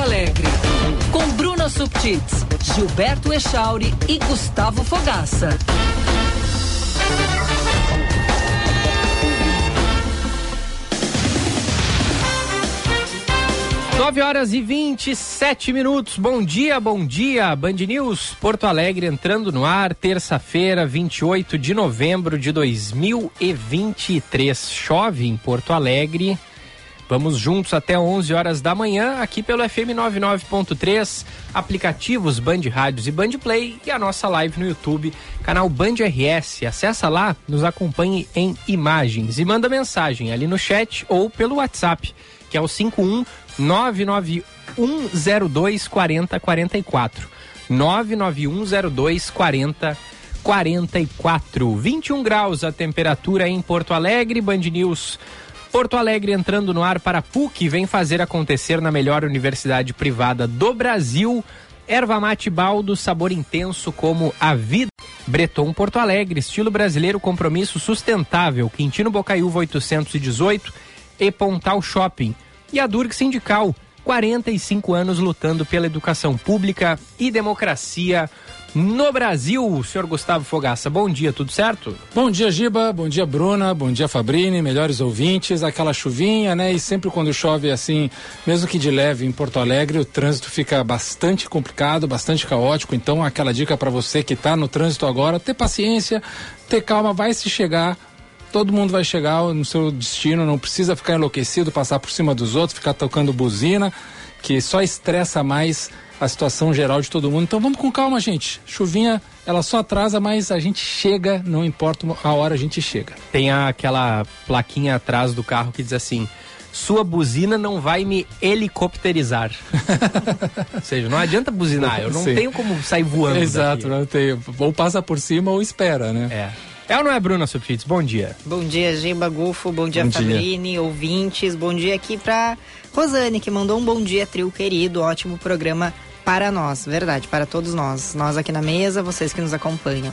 Alegre. Com Bruna Subtits, Gilberto Echauri e Gustavo Fogaça. 9 horas e 27 minutos. Bom dia, bom dia. Band News Porto Alegre entrando no ar, terça-feira, 28 de novembro de 2023. Chove em Porto Alegre. Vamos juntos até 11 horas da manhã, aqui pelo FM 99.3, aplicativos Band Rádios e Band Play e a nossa live no YouTube, canal Band RS. Acessa lá, nos acompanhe em imagens e manda mensagem ali no chat ou pelo WhatsApp, que é o 51 99102 4044. 99102 4044. 21 graus a temperatura em Porto Alegre, Band News. Porto Alegre entrando no ar para PUC, vem fazer acontecer na melhor universidade privada do Brasil. Erva mate baldo, sabor intenso como a vida. Breton Porto Alegre, estilo brasileiro, compromisso sustentável. Quintino Bocaiúva 818 e Pontal Shopping e a Durg Sindical, 45 anos lutando pela educação pública e democracia no Brasil. Senhor Gustavo Fogaça, bom dia, tudo certo? Bom dia, Giba, bom dia, Bruna, bom dia, Fabrini, melhores ouvintes, aquela chuvinha, né? E sempre quando chove assim, mesmo que de leve em Porto Alegre, o trânsito fica bastante complicado, bastante caótico. Então, aquela dica para você que está no trânsito agora, ter paciência, ter calma, vai se chegar todo mundo vai chegar no seu destino, não precisa ficar enlouquecido, passar por cima dos outros, ficar tocando buzina, que só estressa mais a situação geral de todo mundo. Então vamos com calma, gente. Chuvinha, ela só atrasa, mas a gente chega, não importa a hora a gente chega. Tem aquela plaquinha atrás do carro que diz assim: sua buzina não vai me helicopterizar. ou seja, não adianta buzinar, eu não Sim. tenho como sair voando. Exato, daqui. não tenho. Ou passa por cima ou espera, né? É. É ou não é, Bruna Subtits? Bom dia. Bom dia, Gimba Gufo. Bom dia, bom Fabrini, dia. ouvintes. Bom dia aqui pra Rosane, que mandou um bom dia, trio querido. Ótimo programa para nós, verdade, para todos nós. Nós aqui na mesa, vocês que nos acompanham.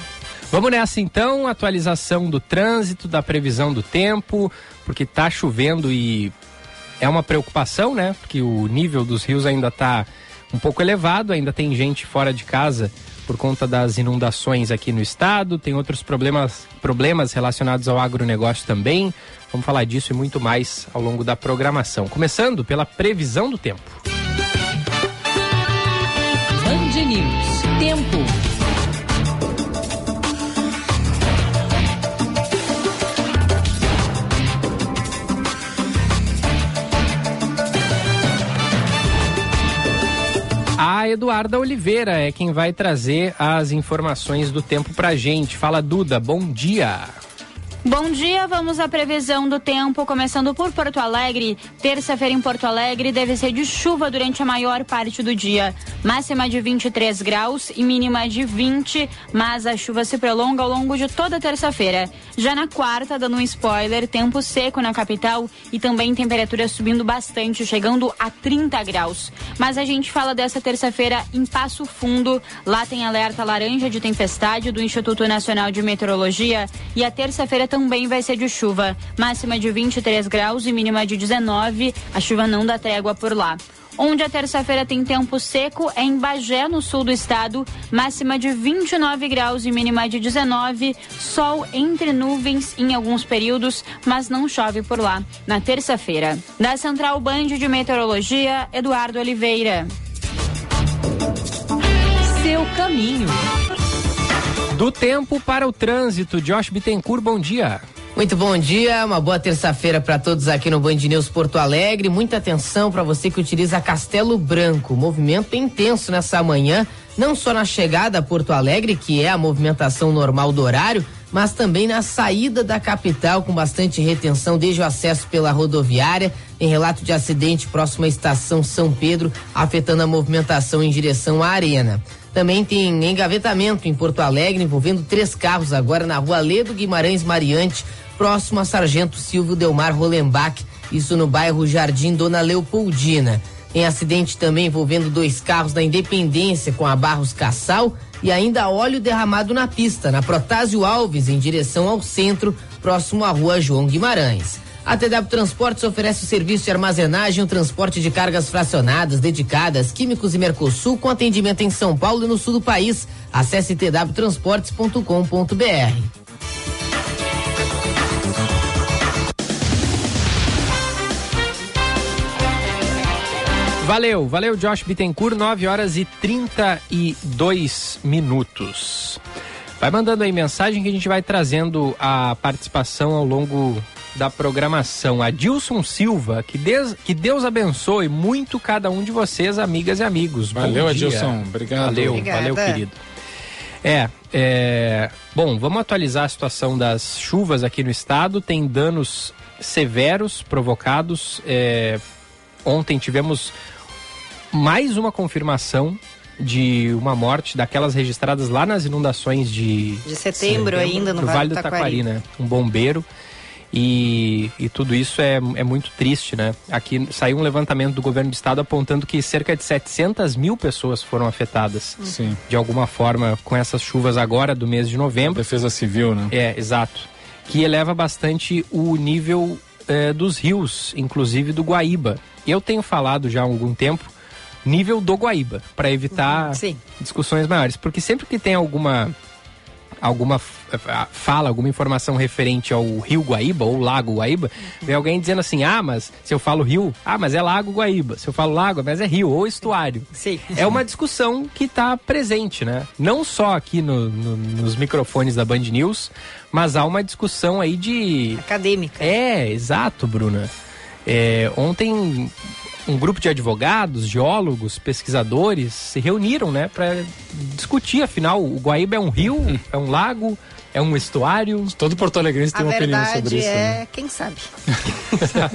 Vamos nessa então, atualização do trânsito, da previsão do tempo, porque tá chovendo e é uma preocupação, né? Porque o nível dos rios ainda tá um pouco elevado, ainda tem gente fora de casa por conta das inundações aqui no estado, tem outros problemas, problemas relacionados ao agronegócio também. Vamos falar disso e muito mais ao longo da programação. Começando pela previsão do tempo. Tempo. A Eduarda Oliveira é quem vai trazer as informações do tempo pra gente. Fala, Duda, bom dia. Bom dia, vamos à previsão do tempo, começando por Porto Alegre. Terça-feira em Porto Alegre deve ser de chuva durante a maior parte do dia. Máxima de 23 graus e mínima de 20, mas a chuva se prolonga ao longo de toda terça-feira. Já na quarta, dando um spoiler, tempo seco na capital e também temperatura subindo bastante, chegando a 30 graus. Mas a gente fala dessa terça-feira em Passo Fundo. Lá tem alerta laranja de tempestade do Instituto Nacional de Meteorologia e a terça-feira também vai ser de chuva. Máxima de 23 graus e mínima de 19. A chuva não dá trégua por lá. Onde a terça-feira tem tempo seco é em Bagé, no sul do estado, máxima de 29 graus e mínima de 19. Sol entre nuvens em alguns períodos, mas não chove por lá. Na terça-feira. Da Central Band de Meteorologia, Eduardo Oliveira. Seu caminho. Do tempo para o trânsito, Josh Bittencourt, bom dia. Muito bom dia, uma boa terça-feira para todos aqui no Band News Porto Alegre. Muita atenção para você que utiliza Castelo Branco. Movimento intenso nessa manhã, não só na chegada a Porto Alegre, que é a movimentação normal do horário, mas também na saída da capital, com bastante retenção desde o acesso pela rodoviária. Em relato de acidente próximo à estação São Pedro, afetando a movimentação em direção à Arena. Também tem engavetamento em Porto Alegre, envolvendo três carros agora na rua Ledo Guimarães Mariante, próximo a Sargento Silvio Delmar Rolenbach, isso no bairro Jardim Dona Leopoldina. Tem acidente também envolvendo dois carros da Independência com a Barros Cassal e ainda óleo derramado na pista, na Protásio Alves, em direção ao centro, próximo à rua João Guimarães. A TW Transportes oferece o serviço de armazenagem e transporte de cargas fracionadas, dedicadas, químicos e Mercosul com atendimento em São Paulo e no sul do país. Acesse twtransportes.com.br. Valeu, valeu Josh Bittencourt, 9 horas e 32 minutos. Vai mandando aí mensagem que a gente vai trazendo a participação ao longo da programação. Adilson Silva, que Deus, que Deus abençoe muito cada um de vocês, amigas e amigos. Valeu, Adilson. Obrigado. Valeu, Obrigada. valeu, querido. É, é, bom, vamos atualizar a situação das chuvas aqui no estado. Tem danos severos provocados. é, ontem tivemos mais uma confirmação de uma morte daquelas registradas lá nas inundações de De setembro ainda no do Vale do Taquari, né? Um bombeiro. E, e tudo isso é, é muito triste, né? Aqui saiu um levantamento do governo do estado apontando que cerca de 700 mil pessoas foram afetadas Sim. de alguma forma com essas chuvas agora do mês de novembro. Defesa Civil, né? É, exato. Que eleva bastante o nível eh, dos rios, inclusive do Guaíba. Eu tenho falado já há algum tempo nível do Guaíba, para evitar Sim. discussões maiores. Porque sempre que tem alguma alguma a- fala, alguma informação referente ao rio Guaíba ou lago Guaíba, vem alguém dizendo assim: ah, mas se eu falo rio, ah, mas é lago Guaíba. Se eu falo lago, mas é rio ou estuário. Sim. É uma discussão que está presente, né? Não só aqui no- no- nos microfones da Band News, mas há uma discussão aí de Acadêmica. é, exato, Bruna. É, ontem um grupo de advogados, geólogos, pesquisadores se reuniram, né, para discutir. Afinal, o Guaíba é um rio, é um lago, é um estuário. Todo Porto Alegrense A tem uma opinião verdade sobre isso. é, né? quem sabe.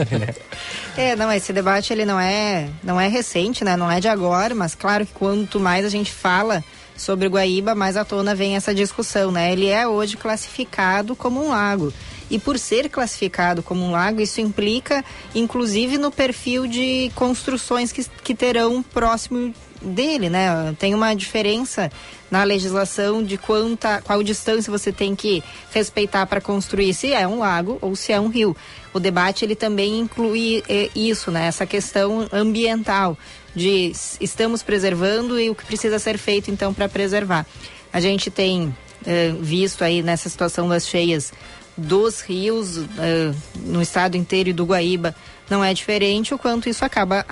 é, não, esse debate ele não é, não é recente, né? Não é de agora, mas claro que quanto mais a gente fala sobre o Guaíba, mais à tona vem essa discussão, né? Ele é hoje classificado como um lago. E por ser classificado como um lago, isso implica, inclusive, no perfil de construções que, que terão próximo dele, né? Tem uma diferença na legislação de quanta, qual distância você tem que respeitar para construir, se é um lago ou se é um rio. O debate ele também inclui eh, isso, né? Essa questão ambiental de estamos preservando e o que precisa ser feito então para preservar. A gente tem eh, visto aí nessa situação das cheias dos rios eh, no estado inteiro e do Guaíba não é diferente o quanto isso acaba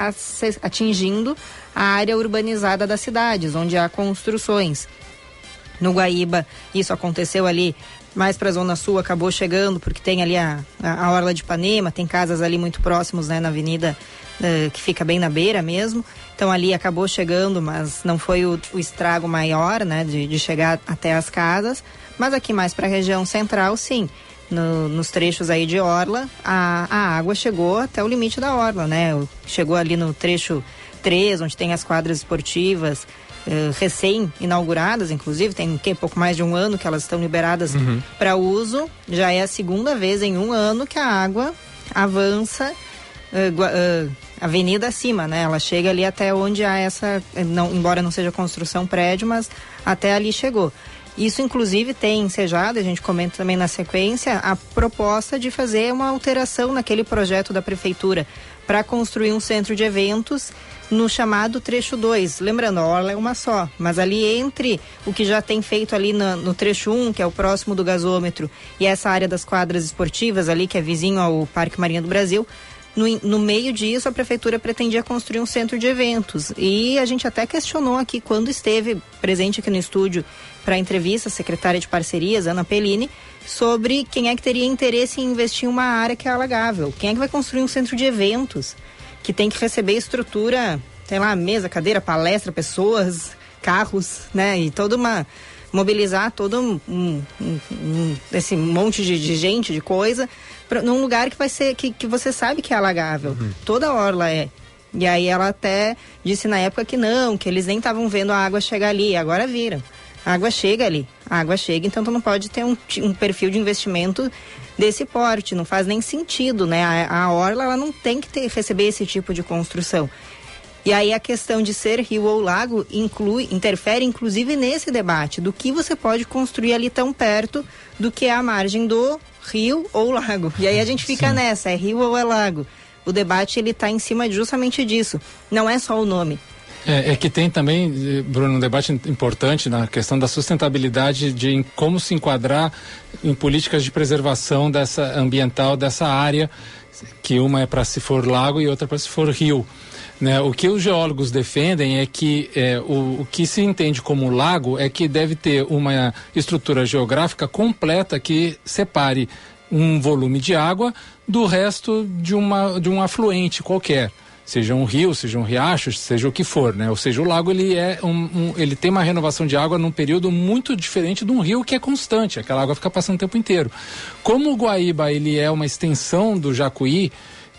atingindo a área urbanizada das cidades, onde há construções. No Guaíba, isso aconteceu ali mais para a Zona Sul, acabou chegando, porque tem ali a, a, a Orla de Ipanema, tem casas ali muito próximos, né, na avenida eh, que fica bem na beira mesmo. Então ali acabou chegando, mas não foi o, o estrago maior, né, de, de chegar até as casas. Mas aqui mais para a região central, sim. No- nos trechos aí de Orla, a, a água chegou até o limite da Orla, né? Chegou ali no trecho 3, onde tem as quadras esportivas, eh, recém-inauguradas, inclusive, tem que, pouco mais de um ano que elas estão liberadas para uso. Já é a segunda vez em um ano que a água avança eh, eh, avenida acima, né? Ela chega ali até onde há essa, eh, não, embora não seja construção prédio, mas até ali chegou. Isso, inclusive, tem ensejado, a gente comenta também na sequência, a proposta de fazer uma alteração naquele projeto da prefeitura para construir um centro de eventos no chamado trecho 2. Lembrando, a orla é uma só, mas ali entre o que já tem feito ali na- no, trecho 1, um, que é o próximo do gasômetro, e essa área das quadras esportivas ali, que é vizinho ao Parque Marinha do Brasil, no, no meio disso, a prefeitura pretendia construir um centro de eventos. E a gente até questionou aqui, quando esteve presente aqui no estúdio para a entrevista, a secretária de parcerias, Ana Pellini, sobre quem é que teria interesse em investir em uma área que é alagável. Quem é que vai construir um centro de eventos que tem que receber estrutura, sei lá, mesa, cadeira, palestra, pessoas, carros, né? E toda uma mobilizar todo um- um- um- esse monte de, de gente, de coisa, pra, num lugar que vai ser que, que você sabe que é alagável. Toda a orla é. E aí ela até disse na época que não, que eles nem estavam vendo a água chegar ali, agora viram. A água chega ali, a água chega, então tu não pode ter um, um perfil de investimento desse porte, não faz nem sentido, né? A, a orla ela não tem que ter, receber esse tipo de construção. E aí a questão de ser rio ou lago inclui, interfere inclusive nesse debate do que você pode construir ali tão perto do que é a margem do rio ou lago. E aí a gente fica Sim. nessa, é rio ou é lago. O debate ele está em cima justamente disso. Não é só o nome. É, é, que tem também, Bruno, um debate importante na questão da sustentabilidade de como se enquadrar em políticas de preservação dessa ambiental dessa área, que uma é para se for lago e outra para se for rio. Né? O que os geólogos defendem é que é, o, o, que se entende como lago é que deve ter uma estrutura geográfica completa que separe um volume de água do resto de, uma, de um afluente qualquer seja um rio, seja um riacho, seja o que for, né? Ou seja, o lago ele é um, um, ele tem uma renovação de água num período muito diferente de um rio que é constante, aquela água fica passando o tempo inteiro. Como o Guaíba ele é uma extensão do Jacuí,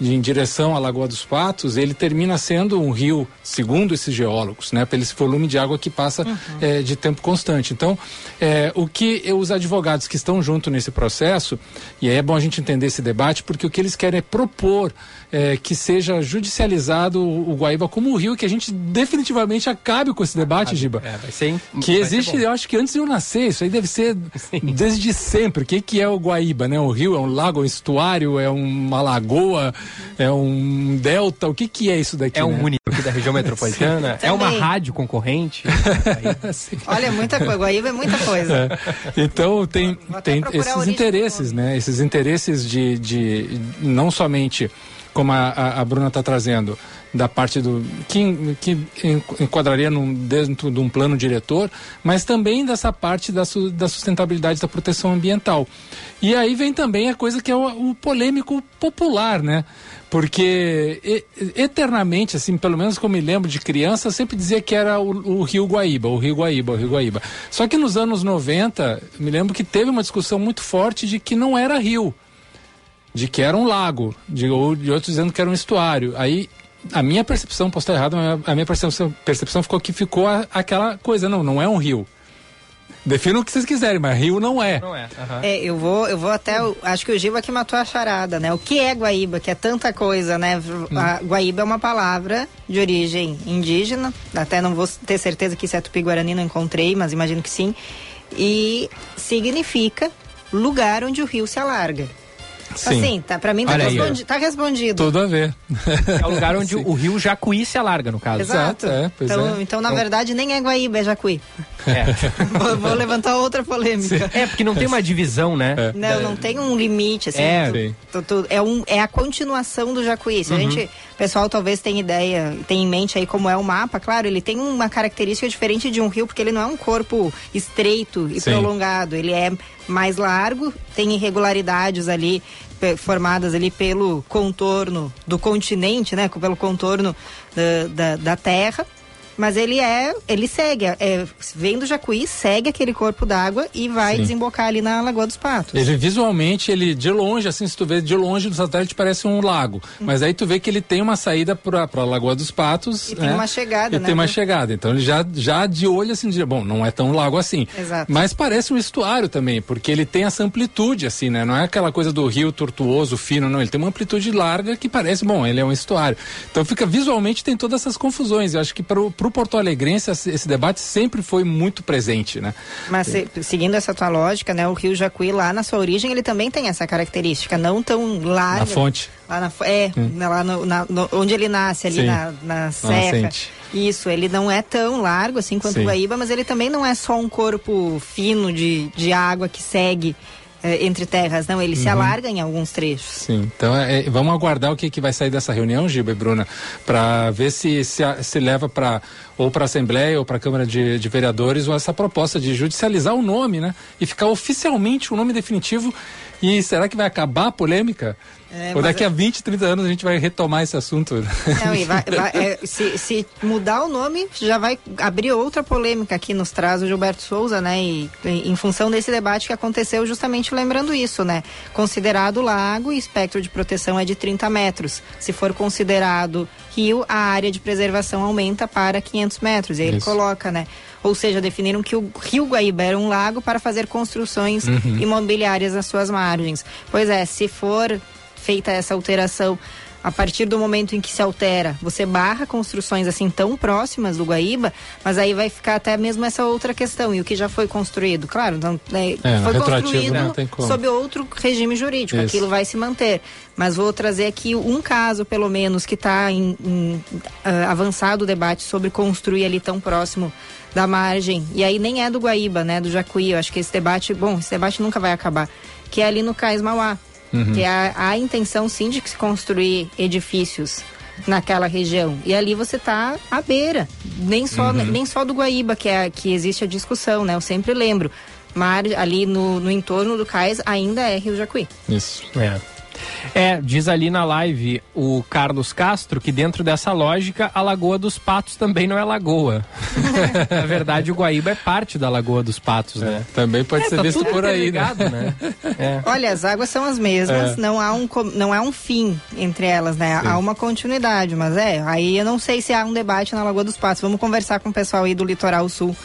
em direção à Lagoa dos Patos, ele termina sendo um rio, segundo esses geólogos, né, pelo esse volume de água que passa uhum. é, de tempo constante. Então, é, o que os advogados que estão junto nesse processo, e aí é bom a gente entender esse debate, porque o que eles querem é propor é, que seja judicializado o, Guaíba como o rio, que a gente definitivamente acabe com esse debate, Giba. É, vai ser, que vai existe, eu acho que antes de eu nascer, isso aí deve ser Sim. desde sempre. O que, que é o Guaíba, né? Um rio, é um lago, é um estuário, é uma lagoa, é um delta, o que que é isso daqui? É um né? município da região metropolitana? é uma rádio concorrente? Olha, é muita coisa, Guaíba é muita coisa. É. Então tem, tem esses interesses, né? Esses interesses de, de não somente como a, a, a Bruna está trazendo, da parte do que, que enquadraria num, dentro de um plano diretor, mas também dessa parte da, su, da sustentabilidade da proteção ambiental. E aí vem também a coisa que é o, o polêmico popular, né? Porque eternamente, assim, pelo menos como me lembro de criança, sempre dizia que era o, o, Rio Guaíba, o Rio Guaíba, o Rio Guaíba. Só que nos anos 90, me lembro que teve uma discussão muito forte de que não era rio de que era um lago, de, ou de outros dizendo que era um estuário. Aí a minha percepção, posso estar errado, mas a minha percepção, percepção ficou que ficou a, aquela coisa, não, não é um rio. Defina o que vocês quiserem, mas rio não é. Não é. Uhum. é eu vou, eu vou até. Acho que o Giba que matou a charada, né? O que é Guaíba? Que é tanta coisa, né? Hum. A Guaíba é uma palavra de origem indígena. Até não vou ter certeza que isso é tupi-guarani, não encontrei, mas imagino que sim. E significa lugar onde o rio se alarga. Sim. Assim, tá, pra mim tá, respondi tá respondido. Tudo a ver. É o lugar onde o rio Jacuí se alarga, no caso. Exato. É, então, é. então, na verdade, nem é Guaíba, é Jacuí. É. vou, vou, levantar outra polêmica. Sim. É, porque não tem uma divisão, né? É. Não, não tem um limite, assim. É, tu, tu, é, um, é a continuação do Jacuí. Se uhum. a gente, pessoal talvez tenha ideia, tenha em mente aí como é o mapa, claro, ele tem uma característica diferente de um rio, porque ele não é um corpo estreito e Sim. prolongado. Ele é mais largo, tem irregularidades ali formadas ali pelo contorno do continente, né? Pelo contorno da, da, da Terra mas ele é, ele segue, é, vem do Jacuí, segue aquele corpo d'água e vai Sim. desembocar ali na Lagoa dos Patos. Ele visualmente, ele de longe, assim, se tu vê de longe do satélite parece um lago, hum. mas aí tu vê que ele tem uma saída para a Lagoa dos Patos. E né? tem uma chegada, e né? tem uma chegada, então ele já, já de olho assim, diz, bom, não é tão lago assim. Exato. Mas parece um estuário também, porque ele tem essa amplitude, assim, né? Não é aquela coisa do rio tortuoso, fino, não, ele tem uma amplitude larga que parece, bom, ele é um estuário. Então fica, visualmente tem todas essas confusões, eu acho que para o Porto Alegrense esse debate sempre foi muito presente, né? Mas se, seguindo essa tua lógica, né, o Rio Jacuí lá na sua origem ele também tem essa característica, não tão larga. Na fonte. Lá na, é, hum. lá no, na, no, onde ele nasce ali na, na serra. Isso, ele não é tão largo assim quanto Sim. o Guaíba, mas ele também não é só um corpo fino de, de água que segue entre terras, não, ele uhum. se alarga em alguns trechos. Sim, então é, vamos aguardar o que, que vai sair dessa reunião, Giba e Bruna, para ver se, se, se leva para ou para a Assembleia ou para a Câmara de, de Vereadores ou essa proposta de judicializar o nome, né? E ficar oficialmente o nome definitivo. E será que vai acabar a polêmica? É, Ou daqui a 20, 30 anos a gente vai retomar esse assunto. Não, vai, vai, é, se, se, mudar o nome, já vai abrir outra polêmica aqui nos traz o Gilberto Souza, né? E, em função desse debate que aconteceu, justamente lembrando isso, né? Considerado lago, espectro de proteção é de 30 metros. Se for considerado rio, a área de preservação aumenta para 500 metros. E aí isso. ele coloca, né? Ou seja, definiram que o rio Guaíba era um lago para fazer construções uhum. imobiliárias nas suas margens. Pois é, se for feita essa alteração a partir do momento em que se altera, você barra construções assim tão próximas do Guaíba, mas aí vai ficar até mesmo essa outra questão. E o que já foi construído, claro, não, né, É, foi construído como. sob outro regime jurídico. Isso. Aquilo vai se manter. Mas vou trazer aqui um caso, pelo menos, que está em, em, ah, avançado o debate sobre construir ali tão próximo da margem. E aí nem é do Guaíba, né? Do Jacuí. Eu acho que esse debate, bom, esse debate nunca vai acabar. Que é ali no Cais Mauá. Que é a, a intenção, sim, de se construir edifícios naquela região. E ali você está à beira. Nem só, nem só do Guaíba que, é, que existe a discussão, né? Eu sempre lembro. Mar, ali no, no entorno do cais ainda é Rio Jacuí. Isso. É. É, diz ali na live o Carlos Castro que dentro dessa lógica a Lagoa dos Patos também não é lagoa. Na verdade, o Guaíba é parte da Lagoa dos Patos, né? Também pode É, ser tá visto por aí, né? né? É. Olha, as águas são as mesmas, É. não, há um, não há um fim entre elas, né? Há uma continuidade, mas é, aí eu não sei se há um debate na Lagoa dos Patos. Vamos conversar com o pessoal aí do Litoral Sul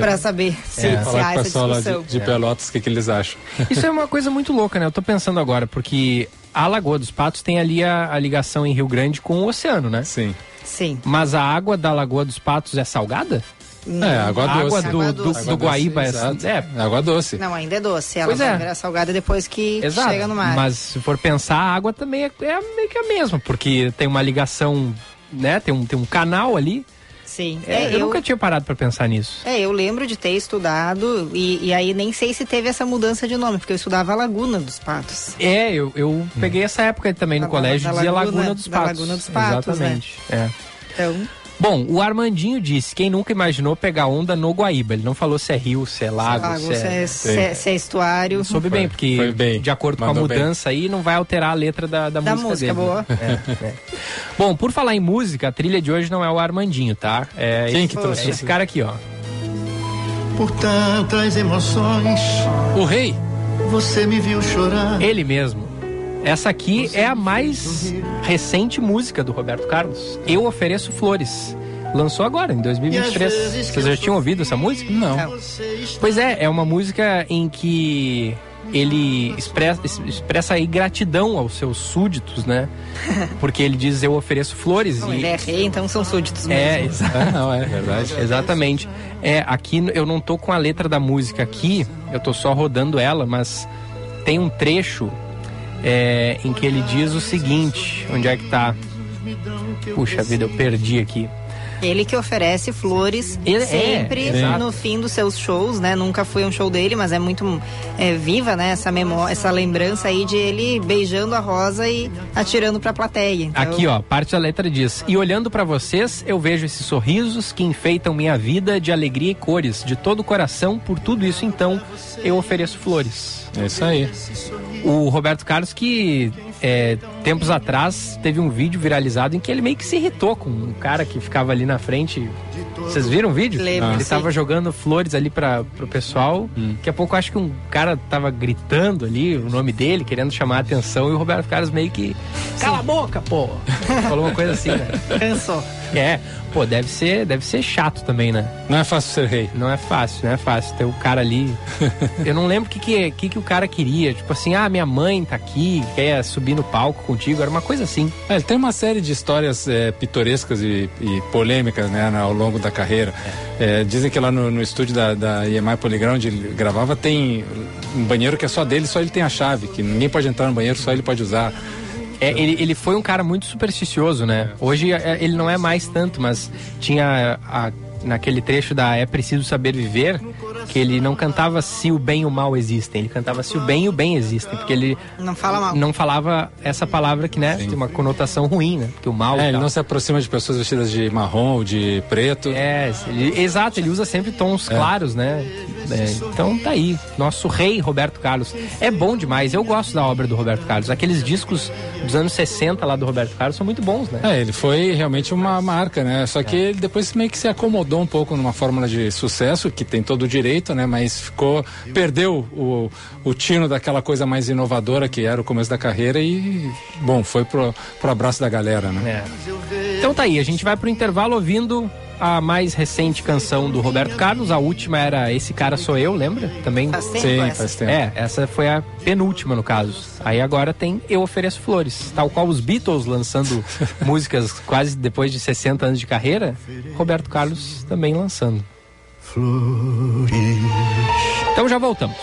para saber se, É. se Falar há essa discussão. de, de Pelotas, o que, que eles acham. Isso é uma coisa muito louca, né? Eu tô pensando agora, porque a Lagoa dos Patos tem ali a, a ligação em Rio Grande com o oceano, né? Sim. Sim. Mas a água da Lagoa dos Patos é salgada? É, água a água doce. do, Água do, doce. do Guaíba é, doce, exato. é Água doce. Não, ainda é doce. Ela Pois vai é. virar salgada depois que Exato. chega no mar. Mas se for pensar, a água também é, é meio que a mesma, porque tem uma ligação, né? Tem um, tem um canal ali. Sim. É, É, eu, eu, nunca tinha parado pra pensar nisso. é, eu lembro de ter estudado e, e aí nem sei se teve essa mudança de nome, porque eu estudava Laguna dos Patos. É, eu, eu peguei essa época também no Da- colégio, da dizia Laguna- Laguna dos Patos. Laguna dos Patos, Exatamente. É. Então, Bom, o Armandinho disse: quem nunca imaginou pegar onda no Guaíba? Ele não falou se é rio, se é lago, lago, se se é. é, se é- se é estuário. Soube Foi- bem, porque bem. de acordo com a Mandou bem. mudança aí, não vai alterar a letra da, da, Da música, música, dele. boa. É, é. Bom, por falar em música, a trilha de hoje não é o Armandinho, tá? É Quem esse, que trouxe é esse cara aqui, ó. Por tantas emoções, O rei. você me viu chorar. Ele mesmo. Essa aqui é a mais recente música do Roberto Carlos. Eu ofereço flores. Lançou agora, em 2023. Vocês já tinham ouvido essa música? Não. Pois é, é uma música em que ele expressa, expressa aí gratidão aos seus súditos, né? Porque ele diz eu ofereço flores Não, e ele é rei, então são súditos é, mesmo. exa- Ah, não, é verdade. exatamente. É, aqui eu não tô com a letra da música aqui, eu tô só rodando ela, mas tem um trecho é, em que ele diz o seguinte, onde é que tá? Puxa vida, eu perdi aqui. Ele que oferece flores Ele- é, sempre exato. no fim dos seus shows, né? Nunca foi um show dele, mas é muito é, viva, né? Essa memória, essa lembrança aí de ele beijando a rosa e atirando pra plateia. Então, Aqui, ó, parte da letra diz: E olhando pra vocês, eu vejo esses sorrisos que enfeitam minha vida de alegria e cores. De todo o coração, por tudo isso, então, eu ofereço flores. É isso aí. O Roberto Carlos, que é, tempos atrás teve um vídeo viralizado em que ele meio que se irritou com um cara que ficava ali na frente. Vocês viram o vídeo? Lembro, ele sim. tava jogando flores ali para pro pessoal. Daqui a pouco eu acho que um cara tava gritando ali o nome dele, querendo chamar a atenção, e o Roberto Carlos meio que. Cala a boca, pô! Falou uma coisa assim, né? Cansou. É, pô, deve ser, deve ser chato também, né? Não é fácil ser rei. Não é fácil, não é fácil ter o cara ali. Eu não lembro o que, que, que, que o cara queria. Tipo assim, ah, minha mãe tá aqui, quer subir no palco contigo. Era uma coisa assim. É, ele tem uma série de histórias é, pitorescas e, e polêmicas né, ao longo da carreira. É, dizem que lá no, no estúdio da, da EMI Playground ele gravava tem um banheiro que é só dele, só ele tem a chave, que ninguém pode entrar no banheiro, só ele pode usar. É, ele, ele foi um cara muito supersticioso, né? Hoje é, ele não é mais tanto, mas tinha a- naquele trecho da É Preciso Saber Viver que ele não cantava se o bem e o mal existem, ele cantava se o bem e o bem existem, porque ele Não fala mal. não falava essa palavra que, né, tem uma conotação ruim, né? Porque o mal É, ele não se aproxima de pessoas vestidas de marrom ou de preto. É, ele- exato, ele usa sempre tons claros, né? É, então tá aí, nosso rei Roberto Carlos. É bom demais, eu gosto da obra do Roberto Carlos. Aqueles discos dos anos 60 lá do Roberto Carlos são muito bons, né? É, ele foi realmente uma marca, né? Só que ele depois meio que se acomodou um pouco numa fórmula de sucesso, que tem todo o direito, né? Mas ficou, perdeu o, o tino daquela coisa mais inovadora que era o começo da carreira e, bom, foi pro, pro abraço da galera, né? É. Então tá aí, a gente vai pro intervalo ouvindo a mais recente canção do Roberto Carlos. A última era Esse Cara Sou Eu, lembra? Também. Faz tempo Sim, essa. faz tempo. É, essa foi a penúltima no caso. Aí agora tem Eu Ofereço Flores. Tal qual os Beatles lançando músicas quase depois de 60 anos de carreira, Roberto Carlos também lançando. Flores. Então já voltamos.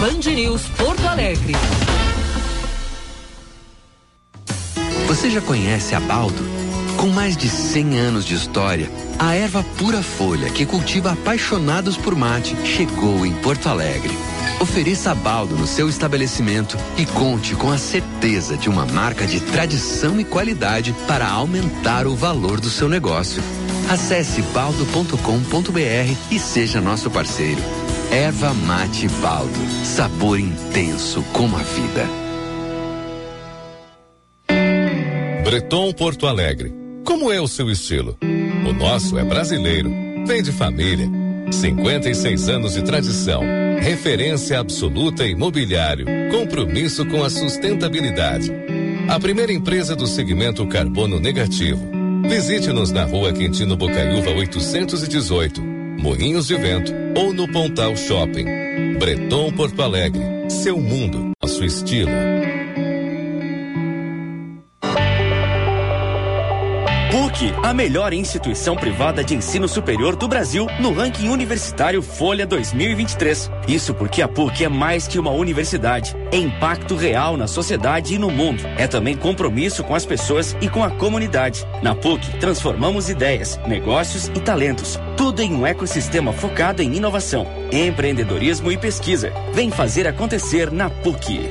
Band News Porto Alegre. Você já conhece a Baldo? Com mais de 100 anos de história, a erva pura folha que cultiva apaixonados por mate chegou em Porto Alegre. Ofereça a Baldo no seu estabelecimento e conte com a certeza de uma marca de tradição e qualidade para aumentar o valor do seu negócio. Acesse baldo.com.br e seja nosso parceiro. Erva Mate Baldo. Sabor intenso como a vida. Breton Porto Alegre. Como é o seu estilo? O nosso é brasileiro. Vem de família. 56 anos de tradição. Referência absoluta em. Compromisso com a sustentabilidade. A primeira empresa do segmento carbono negativo. Visite-nos na rua Quintino Bocaiúva 818, Moinhos de Vento ou no Pontal Shopping. Breton Porto Alegre. Seu mundo, nosso estilo. A melhor instituição privada de ensino superior do Brasil no ranking universitário Folha 2023. Isso porque a PUC é mais que uma universidade. É impacto real na sociedade e no mundo. É também compromisso com as pessoas e com a comunidade. Na PUC, transformamos ideias, negócios e talentos. Tudo em um ecossistema focado em inovação, empreendedorismo e pesquisa. Vem fazer acontecer na PUC.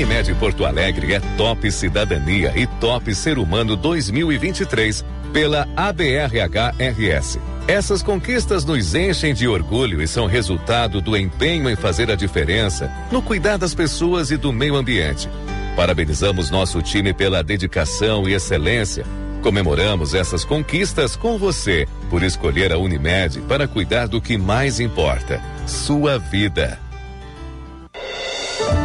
Unimed Porto Alegre é Top Cidadania e Top Ser Humano 2023 pela ABRHRS. Essas conquistas nos enchem de orgulho e são resultado do empenho em fazer a diferença no cuidar das pessoas e do meio ambiente. Parabenizamos nosso time pela dedicação e excelência. Comemoramos essas conquistas com você por escolher a Unimed para cuidar do que mais importa: sua vida.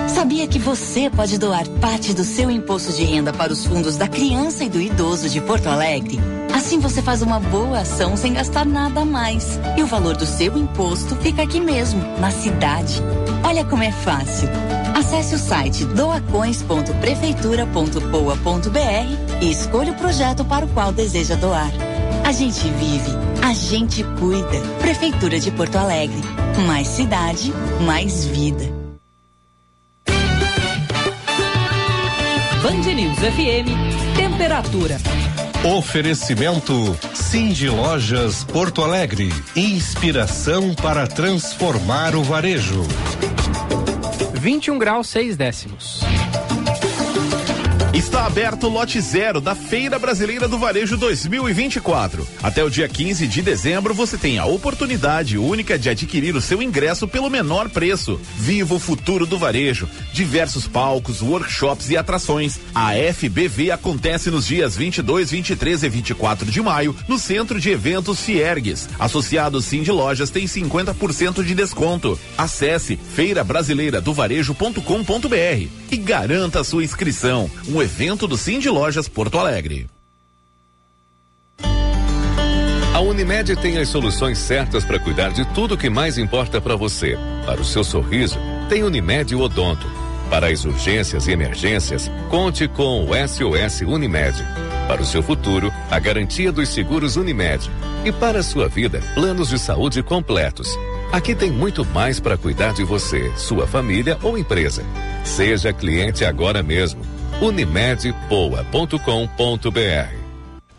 Sabia que você pode doar parte do seu imposto de renda para os fundos da criança e do idoso de Porto Alegre? Assim você faz uma boa ação sem gastar nada a mais. E o valor do seu imposto fica aqui mesmo, na cidade. Olha como é fácil. Acesse o site doacoins.prefeitura.poa.br e escolha o projeto para o qual deseja doar. A gente vive, a gente cuida. Prefeitura de Porto Alegre. Mais cidade, mais vida. Band News FM, temperatura. Oferecimento Cindy Lojas Porto Alegre. Inspiração para transformar o varejo. 21 graus 6 décimos. Está aberto o lote zero da Feira Brasileira do Varejo 2024. Até o dia 15 de dezembro você tem a oportunidade única de adquirir o seu ingresso pelo menor preço. Viva o futuro do varejo. Diversos palcos, workshops e atrações. A FBV acontece nos dias 22, 23 e 24 de maio no Centro de Eventos Fiergues. Associado Sim de Lojas tem 50% de desconto. Acesse feirabrasileiradovarejo.com.br e garanta sua inscrição. Um evento do Sim Lojas Porto Alegre. A Unimed tem as soluções certas para cuidar de tudo que mais importa para você. Para o seu sorriso, tem Unimed Odonto. Para as urgências e emergências, conte com o SOS Unimed. Para o seu futuro, a garantia dos seguros Unimed. E para a sua vida, planos de saúde completos. Aqui tem muito mais para cuidar de você, sua família ou empresa. Seja cliente agora mesmo. Unimedpoa.com.br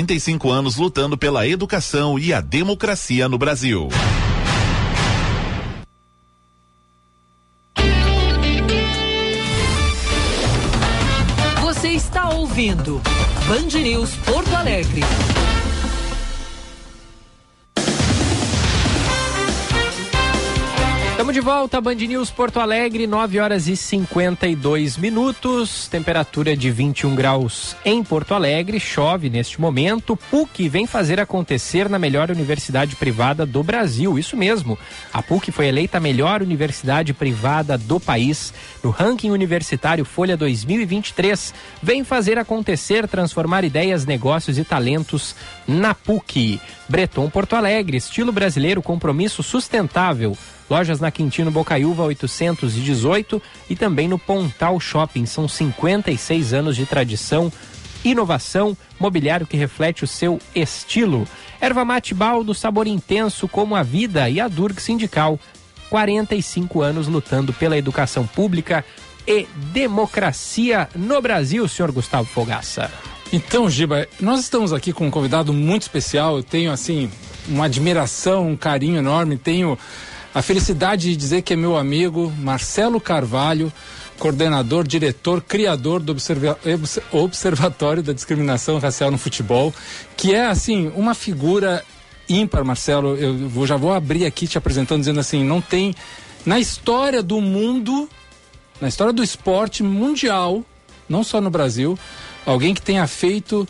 45 anos lutando pela educação e a democracia no Brasil. Você está ouvindo Band News Porto Alegre. Estamos de volta, Band News Porto Alegre, 9 horas e 52 minutos, temperatura de 21 graus em Porto Alegre, chove neste momento. PUC vem fazer acontecer na melhor universidade privada do Brasil, isso mesmo. A PUC foi eleita a melhor universidade privada do país no ranking universitário Folha 2023. Vem fazer acontecer, transformar ideias, negócios e talentos na PUC. Breton Porto Alegre, estilo brasileiro, compromisso sustentável. Lojas na Quintino Bocaiúva 818 e também no Pontal Shopping. São 56 anos de tradição, inovação, mobiliário que reflete o seu estilo. Erva mate baldo, sabor intenso como a vida e a Durg Sindical. 45 anos lutando pela educação pública e democracia no Brasil, senhor Gustavo Fogaça. Então, Giba, nós estamos aqui com um convidado muito especial. Eu tenho, assim, uma admiração, um carinho enorme. Tenho a felicidade de dizer que é meu amigo Marcelo Carvalho, coordenador, diretor, criador do Observa Observatório da Discriminação Racial no Futebol, que é, assim, uma figura ímpar, Marcelo. Eu vou, já vou abrir aqui te apresentando, dizendo assim: não tem. Na história do mundo, na história do esporte mundial, não só no Brasil, alguém que tenha feito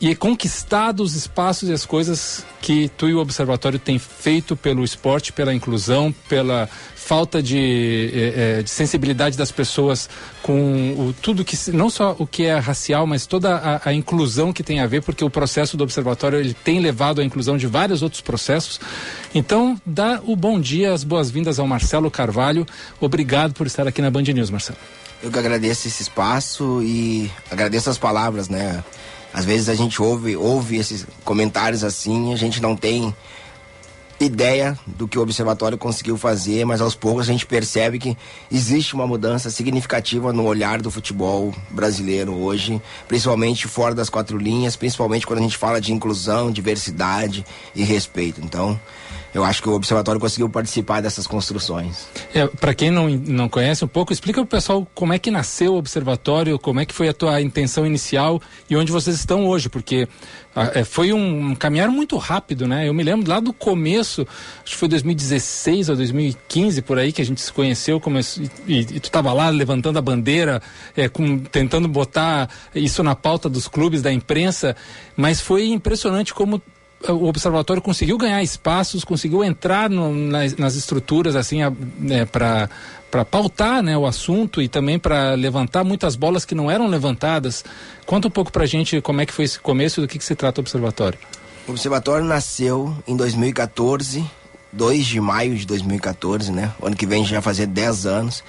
e conquistado os espaços e as coisas que tu e o Observatório têm feito pelo esporte, pela inclusão, pela falta de, eh, de sensibilidade das pessoas com o, tudo que não só o que é racial, mas toda a, a, inclusão que tem a ver, porque o processo do Observatório ele tem levado à inclusão de vários outros processos. Então, dá o bom dia, as boas-vindas ao Marcelo Carvalho. Obrigado por estar aqui na Band News, Marcelo. Eu que agradeço esse espaço e agradeço as palavras, né? Às vezes a gente ouve, ouve esses comentários assim, a gente não tem ideia do que o observatório conseguiu fazer, mas aos poucos a gente percebe que existe uma mudança significativa no olhar do futebol brasileiro hoje, principalmente fora das quatro linhas, principalmente quando a gente fala de inclusão, diversidade e respeito. Então, eu acho que o observatório conseguiu participar dessas construções. É, Para quem não, não conhece um pouco, explica para o pessoal como é que nasceu o observatório, como é que foi a tua intenção inicial e onde vocês estão hoje, porque ah, é, foi um, um caminhar muito rápido, né? Eu me lembro lá do começo, acho que foi 2016 ou 2015 por aí que a gente se conheceu, começou, e, e, tu estava lá levantando a bandeira, é, com, tentando botar isso na pauta dos clubes, da imprensa, mas foi impressionante como o observatório conseguiu ganhar espaços, conseguiu entrar no, nas, nas, estruturas assim né, para para pautar né, o assunto e também para levantar muitas bolas que não eram levantadas. Conta um pouco para a gente como é que foi esse começo e do que, que se trata o observatório. O observatório nasceu em 2014, 2 de maio de 2014, né? O ano que vem já fazer 10 anos.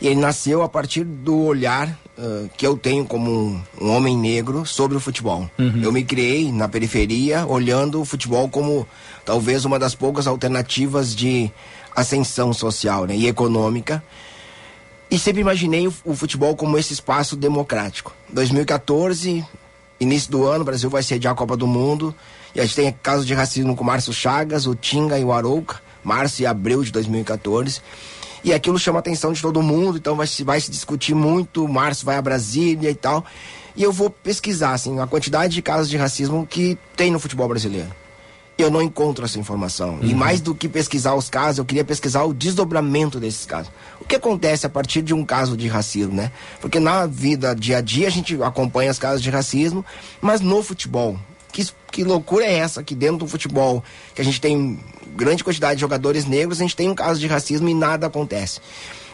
E ele nasceu a partir do olhar uh, que eu tenho como um, um, homem negro sobre o futebol. Uhum. Eu me criei na periferia olhando o futebol como talvez uma das poucas alternativas de ascensão social né, e econômica. E sempre imaginei o, o futebol como esse espaço democrático. 2014, início do ano, o Brasil vai sediar a Copa do Mundo. E a gente tem casos de racismo com o Márcio Chagas, o Tinga e o Arouca, março e abril de 2014. E aquilo chama a atenção de todo mundo, então vai se, vai se discutir muito. O Márcio vai a Brasília e tal. E eu vou pesquisar, assim, a quantidade de casos de racismo que tem no futebol brasileiro. Eu não encontro essa informação. Uhum. E mais do que pesquisar os casos, eu queria pesquisar o desdobramento desses casos. O que acontece a partir de um caso de racismo, né? Porque na vida, dia a dia, a gente acompanha os casos de racismo, mas no futebol, que, que loucura é essa que dentro do futebol, que a gente tem grande quantidade de jogadores negros, a gente tem um caso de racismo e nada acontece.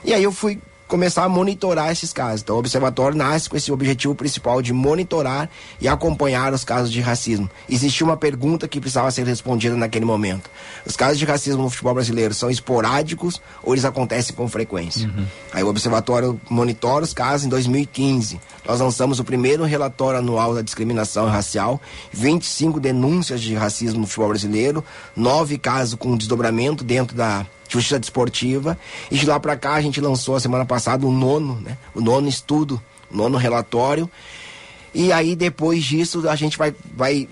E aí eu fui começar a monitorar esses casos. Então, o observatório nasce com esse objetivo principal de monitorar e acompanhar os casos de racismo. Existia uma pergunta que precisava ser respondida naquele momento. Os casos de racismo no futebol brasileiro são esporádicos ou eles acontecem com frequência? Aí o observatório monitora os casos em 2015. Nós lançamos o primeiro relatório anual da discriminação racial, 25 denúncias de racismo no futebol brasileiro, nove casos com desdobramento dentro da justiça desportiva. E de lá para cá a gente lançou a semana passada o nono, né? O nono estudo, o nono relatório. E aí depois disso a gente vai, vai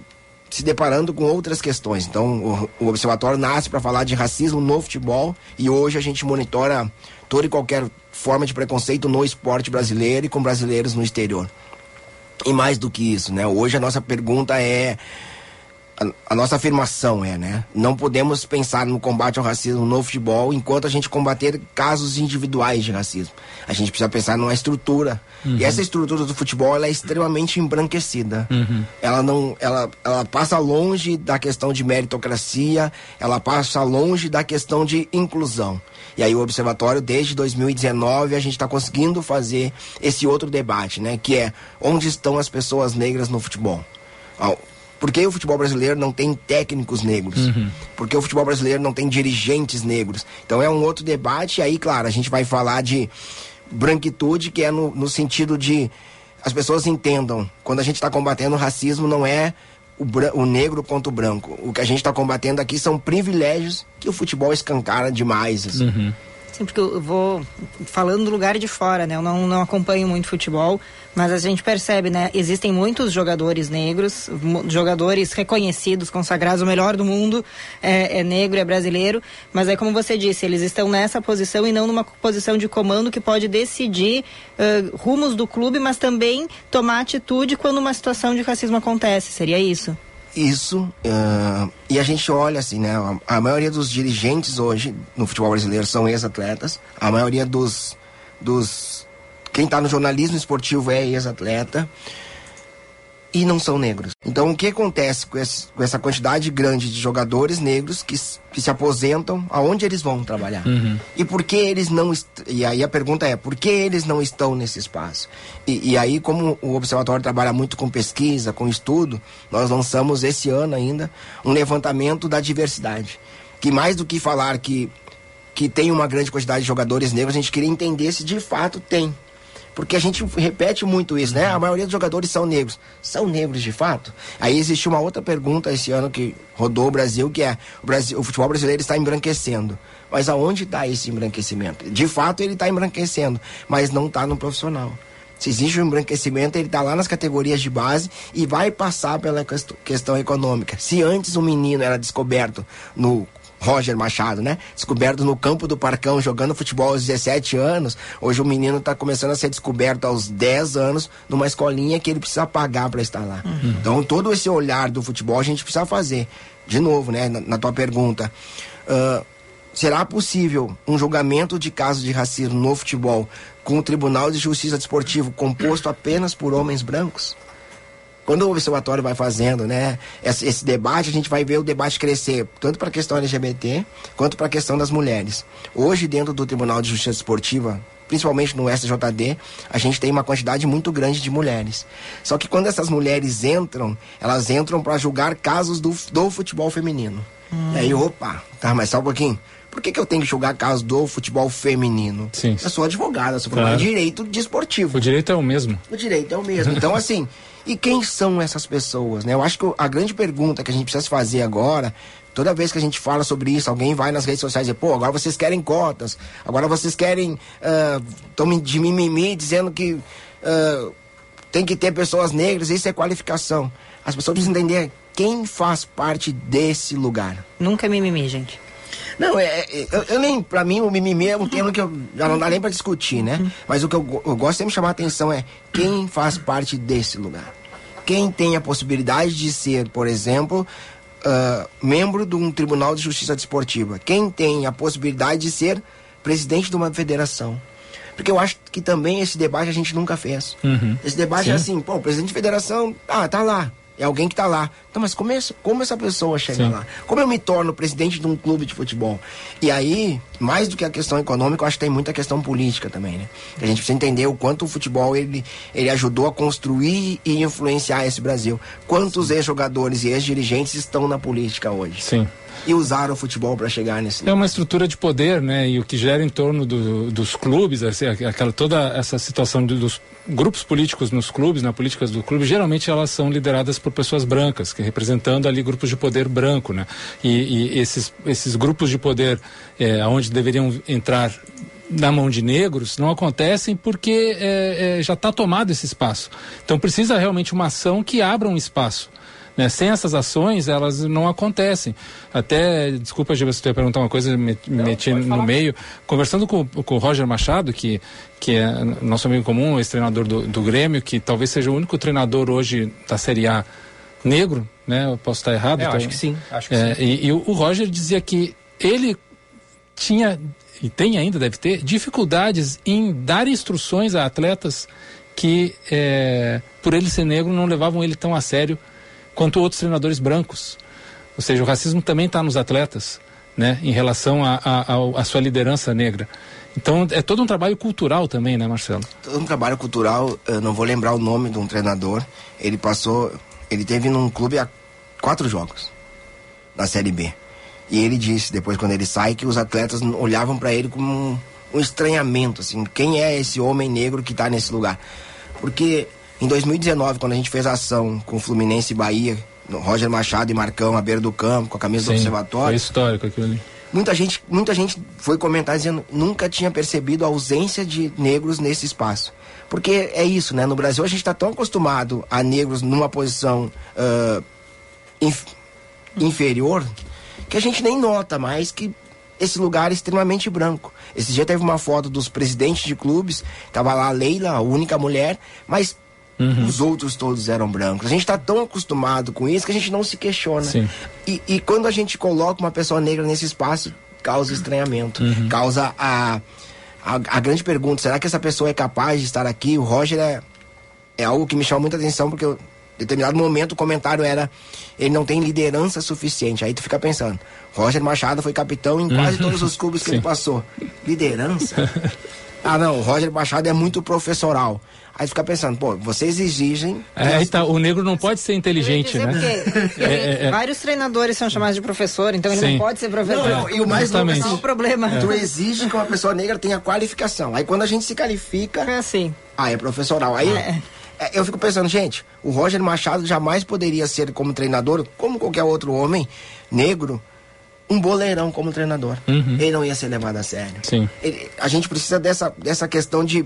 se deparando com outras questões. Então o, o observatório nasce para falar de racismo no futebol e hoje a gente monitora toda e qualquer forma de preconceito no esporte brasileiro e com brasileiros no exterior. E mais do que isso, né? Hoje a nossa pergunta é a, a, nossa afirmação é, né? Não podemos pensar no combate ao racismo no futebol enquanto a gente combater casos individuais de racismo. A gente precisa pensar numa estrutura. Uhum. E essa estrutura do futebol ela é extremamente embranquecida. Uhum. Ela não, ela, ela passa longe da questão de meritocracia, ela passa longe da questão de inclusão. E aí o observatório desde 2019 a gente está conseguindo fazer esse outro debate, né? Que é onde estão as pessoas negras no futebol? Por que o futebol brasileiro não tem técnicos negros? Uhum. Por que o futebol brasileiro não tem dirigentes negros? Então é um outro debate, e aí, claro, a gente vai falar de branquitude, que é no, no sentido de as pessoas entendam, quando a gente está combatendo o racismo, não é o, o, negro contra o branco. O que a gente está combatendo aqui são privilégios que o futebol escancara demais. Assim. Uhum. Sim, porque eu vou falando do lugar de fora, né? Eu não, não acompanho muito futebol, mas a gente percebe, né? Existem muitos jogadores negros, jogadores reconhecidos, consagrados, o melhor do mundo é, é, negro, é brasileiro, mas é como você disse, eles estão nessa posição e não numa posição de comando que pode decidir uh, rumos do clube, mas também tomar atitude quando uma situação de racismo acontece. Seria isso? Isso, uh, e a gente olha assim, né? A, a, maioria dos dirigentes hoje no futebol brasileiro são ex-atletas, a maioria dos. dos quem está no jornalismo esportivo é ex-atleta e não são negros. Então, o que acontece com, esse, com essa quantidade grande de jogadores negros que, que se aposentam, aonde eles vão trabalhar? Uhum. E por que eles não. E aí a pergunta é: por que eles não estão nesse espaço? E, e, aí, como o Observatório trabalha muito com pesquisa, com estudo, nós lançamos esse ano ainda um levantamento da diversidade. Que mais do que falar que, que tem uma grande quantidade de jogadores negros, a gente queria entender se de fato tem. Porque a gente repete muito isso, né? A maioria dos jogadores são negros. São negros de fato? Aí existe uma outra pergunta esse ano que rodou o Brasil, que é o, Brasil, o futebol brasileiro está embranquecendo. Mas aonde está esse embranquecimento? De fato ele está embranquecendo, mas não está no profissional. Se existe um embranquecimento, ele está lá nas categorias de base e vai passar pela questão econômica. Se antes um menino era descoberto no Roger Machado, né? Descoberto no campo do Parcão, jogando futebol aos 17 anos. Hoje o menino está começando a ser descoberto aos 10 anos numa escolinha que ele precisa pagar para estar lá. Uhum. Então, todo esse olhar do futebol a gente precisa fazer. De novo, né? Na, na tua pergunta. Uh, será possível um julgamento de casos de racismo no futebol com o Tribunal de Justiça Desportivo composto apenas por homens brancos? Quando o observatório vai fazendo, né, esse, esse, debate, a gente vai ver o debate crescer, tanto para a questão LGBT, quanto para a questão das mulheres. Hoje, dentro do Tribunal de Justiça Esportiva, principalmente no SJD, a gente tem uma quantidade muito grande de mulheres. Só que quando essas mulheres entram, elas entram para julgar casos do, do futebol feminino. Hum. E aí, opa, tá, mas só um pouquinho. Por que, que eu tenho que julgar casos do futebol feminino? Sim. Eu sou advogada, sou claro. de direito desportivo. O direito é o mesmo. O direito é o mesmo. Então, assim, e quem são essas pessoas, né? Eu acho que a grande pergunta que a gente precisa fazer agora, toda vez que a gente fala sobre isso, alguém vai nas redes sociais e diz, pô, agora vocês querem cotas, agora vocês querem, estão uh, de mimimi dizendo que uh, tem que ter pessoas negras, isso é qualificação. As pessoas precisam entender quem faz parte desse lugar. Nunca é mimimi, gente. Não, é, é eu, eu, nem, pra mim, o mimimi é um termo que eu, já não dá nem pra discutir, né? Mas o que eu, eu gosto sempre de chamar a atenção é quem faz parte desse lugar. Quem tem a possibilidade de ser, por exemplo, uh, membro de um tribunal de justiça desportiva. Quem tem a possibilidade de ser presidente de uma federação. Porque eu acho que também esse debate a gente nunca fez. Uhum. Esse debate é Sim. é assim, pô, o presidente de federação, ah, tá lá. É alguém que está lá. Então, mas como, essa, como essa pessoa chega Sim. lá? Como eu me torno presidente de um clube de futebol? E aí, mais do que a questão econômica, eu acho que tem muita questão política também, né? A gente precisa entender o quanto o futebol ele, ele ajudou a construir e influenciar esse Brasil. Quantos ex-jogadores e ex-dirigentes estão na política hoje? Sim. E usaram o futebol para chegar nesse É uma estrutura de poder, né? E o que gera em torno do- dos clubes, assim, aquela toda essa situação de- dos grupos políticos nos clubes, na política do clube, geralmente elas são lideradas por pessoas brancas, que representando ali grupos de poder branco, né? E, e esses esses grupos de poder, é, onde deveriam entrar na mão de negros não acontecem porque é, é, já está tomado esse espaço. Então precisa realmente uma ação que abra um espaço. Né? Sem essas ações, elas não acontecem. Até, desculpa, Giba, se tu ia perguntar uma coisa, me, me meti no meio. Conversando com, com o Roger Machado, que, que é nosso amigo comum, ex-treinador do, do Grêmio, que talvez seja o único treinador hoje da Série A negro, né? Eu posso estar errado. É, então- acho que sim, acho que É, sim. E, e o o Roger dizia que ele tinha, e tem ainda, deve ter, dificuldades em dar instruções a atletas que, é, por ele ser negro, não levavam ele tão a sério quanto outros treinadores brancos. Ou seja, o racismo também está nos atletas, né, em relação à sua liderança negra. Então, é todo um trabalho cultural também, né, Marcelo? todo um trabalho cultural, eu não vou lembrar o nome de um treinador. Ele passou, ele teve num clube há quatro jogos na Série B. E ele disse depois quando ele sai que os atletas olhavam para ele como um, um estranhamento, assim, quem é esse homem negro que está nesse lugar? Porque em 2019, quando a gente fez a ação com Fluminense e Bahia, Roger Machado e Marcão à beira do campo, com a camisa do Sim, Observatório, Foi histórico aquilo ali. Muita gente, muita gente foi comentar dizendo nunca tinha percebido a ausência de negros nesse espaço. Porque é isso, né? No Brasil a gente está tão acostumado a negros numa posição ah, inf- inferior que a gente nem nota mais que esse lugar é extremamente branco. Esse dia teve uma foto dos presidentes de clubes, tava lá a Leila, a única mulher, mas os outros todos eram brancos. A gente está tão acostumado com isso que a gente não se questiona. E, e quando a gente coloca uma pessoa negra nesse espaço, causa estranhamento. Causa a, a, a grande pergunta: será que essa pessoa é capaz de estar aqui? O Roger é, é algo que me chama muita atenção, porque eu, em determinado momento o comentário era: ele não tem liderança suficiente. Aí tu fica pensando: Roger Machado foi capitão em quase Uhum. todos os clubes que Sim. ele passou. Liderança? ah, não, o Roger Machado é muito professoral. Aí fica pensando: pô, vocês exigem. É, aí tá, o negro não pode ser inteligente, né? porque É, é, é. vários treinadores são chamados de professor, então ele Sim. não pode ser professor. Não, e o mais louco é assim, o problema. Tu exige que uma pessoa negra tenha qualificação. Aí quando a gente se qualifica. É assim. Ah, é professoral. Aí é, eu fico pensando, gente, o Roger Machado jamais poderia ser como treinador, como qualquer outro homem negro, um boleirão como treinador. Uhum. Ele não ia ser levado a sério. Sim. Ele- a gente precisa dessa, dessa questão de.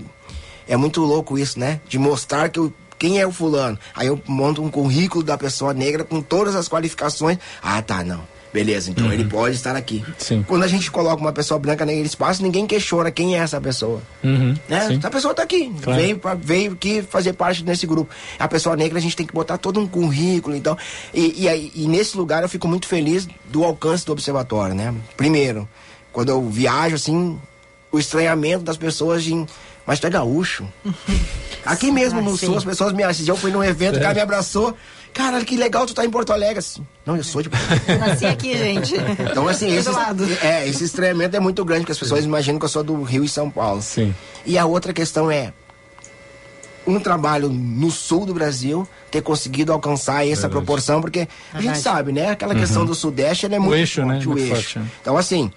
É muito louco isso, né? De mostrar que o, quem é o fulano. Aí eu monto um currículo da pessoa negra com todas as qualificações. Ah, tá, não. Beleza, então ele pode estar aqui. Uhum. Sim. Quando a gente coloca uma pessoa branca naquele espaço, ninguém questiona quem é essa pessoa. Uhum, Né? sim. Essa pessoa tá aqui, Claro. veio, pra, veio aqui fazer parte desse grupo. A pessoa negra a gente tem que botar todo um currículo, então. E, e, e nesse lugar eu fico muito feliz do alcance do observatório, né? Primeiro, quando eu viajo, assim, o estranhamento das pessoas de. Mas tu é gaúcho? Aqui mesmo Ah, no sim. sul, as pessoas me assistem. Eu fui num evento, o cara me abraçou. Cara, que legal tu tá em Porto Alegre. Assim, Não, eu sou de Porto Alegre. Nasci aqui, gente. Então, assim, esse, é, esse estranhamento é muito grande, porque as pessoas imaginam que eu sou do Rio e São Paulo. Sim. E a outra questão é um trabalho no sul do Brasil ter conseguido alcançar essa Verdade. proporção, porque a gente sabe, né? Aquela questão do Sudeste, é muito eixo, né? forte, o Muito eixo. forte, né? Então, assim,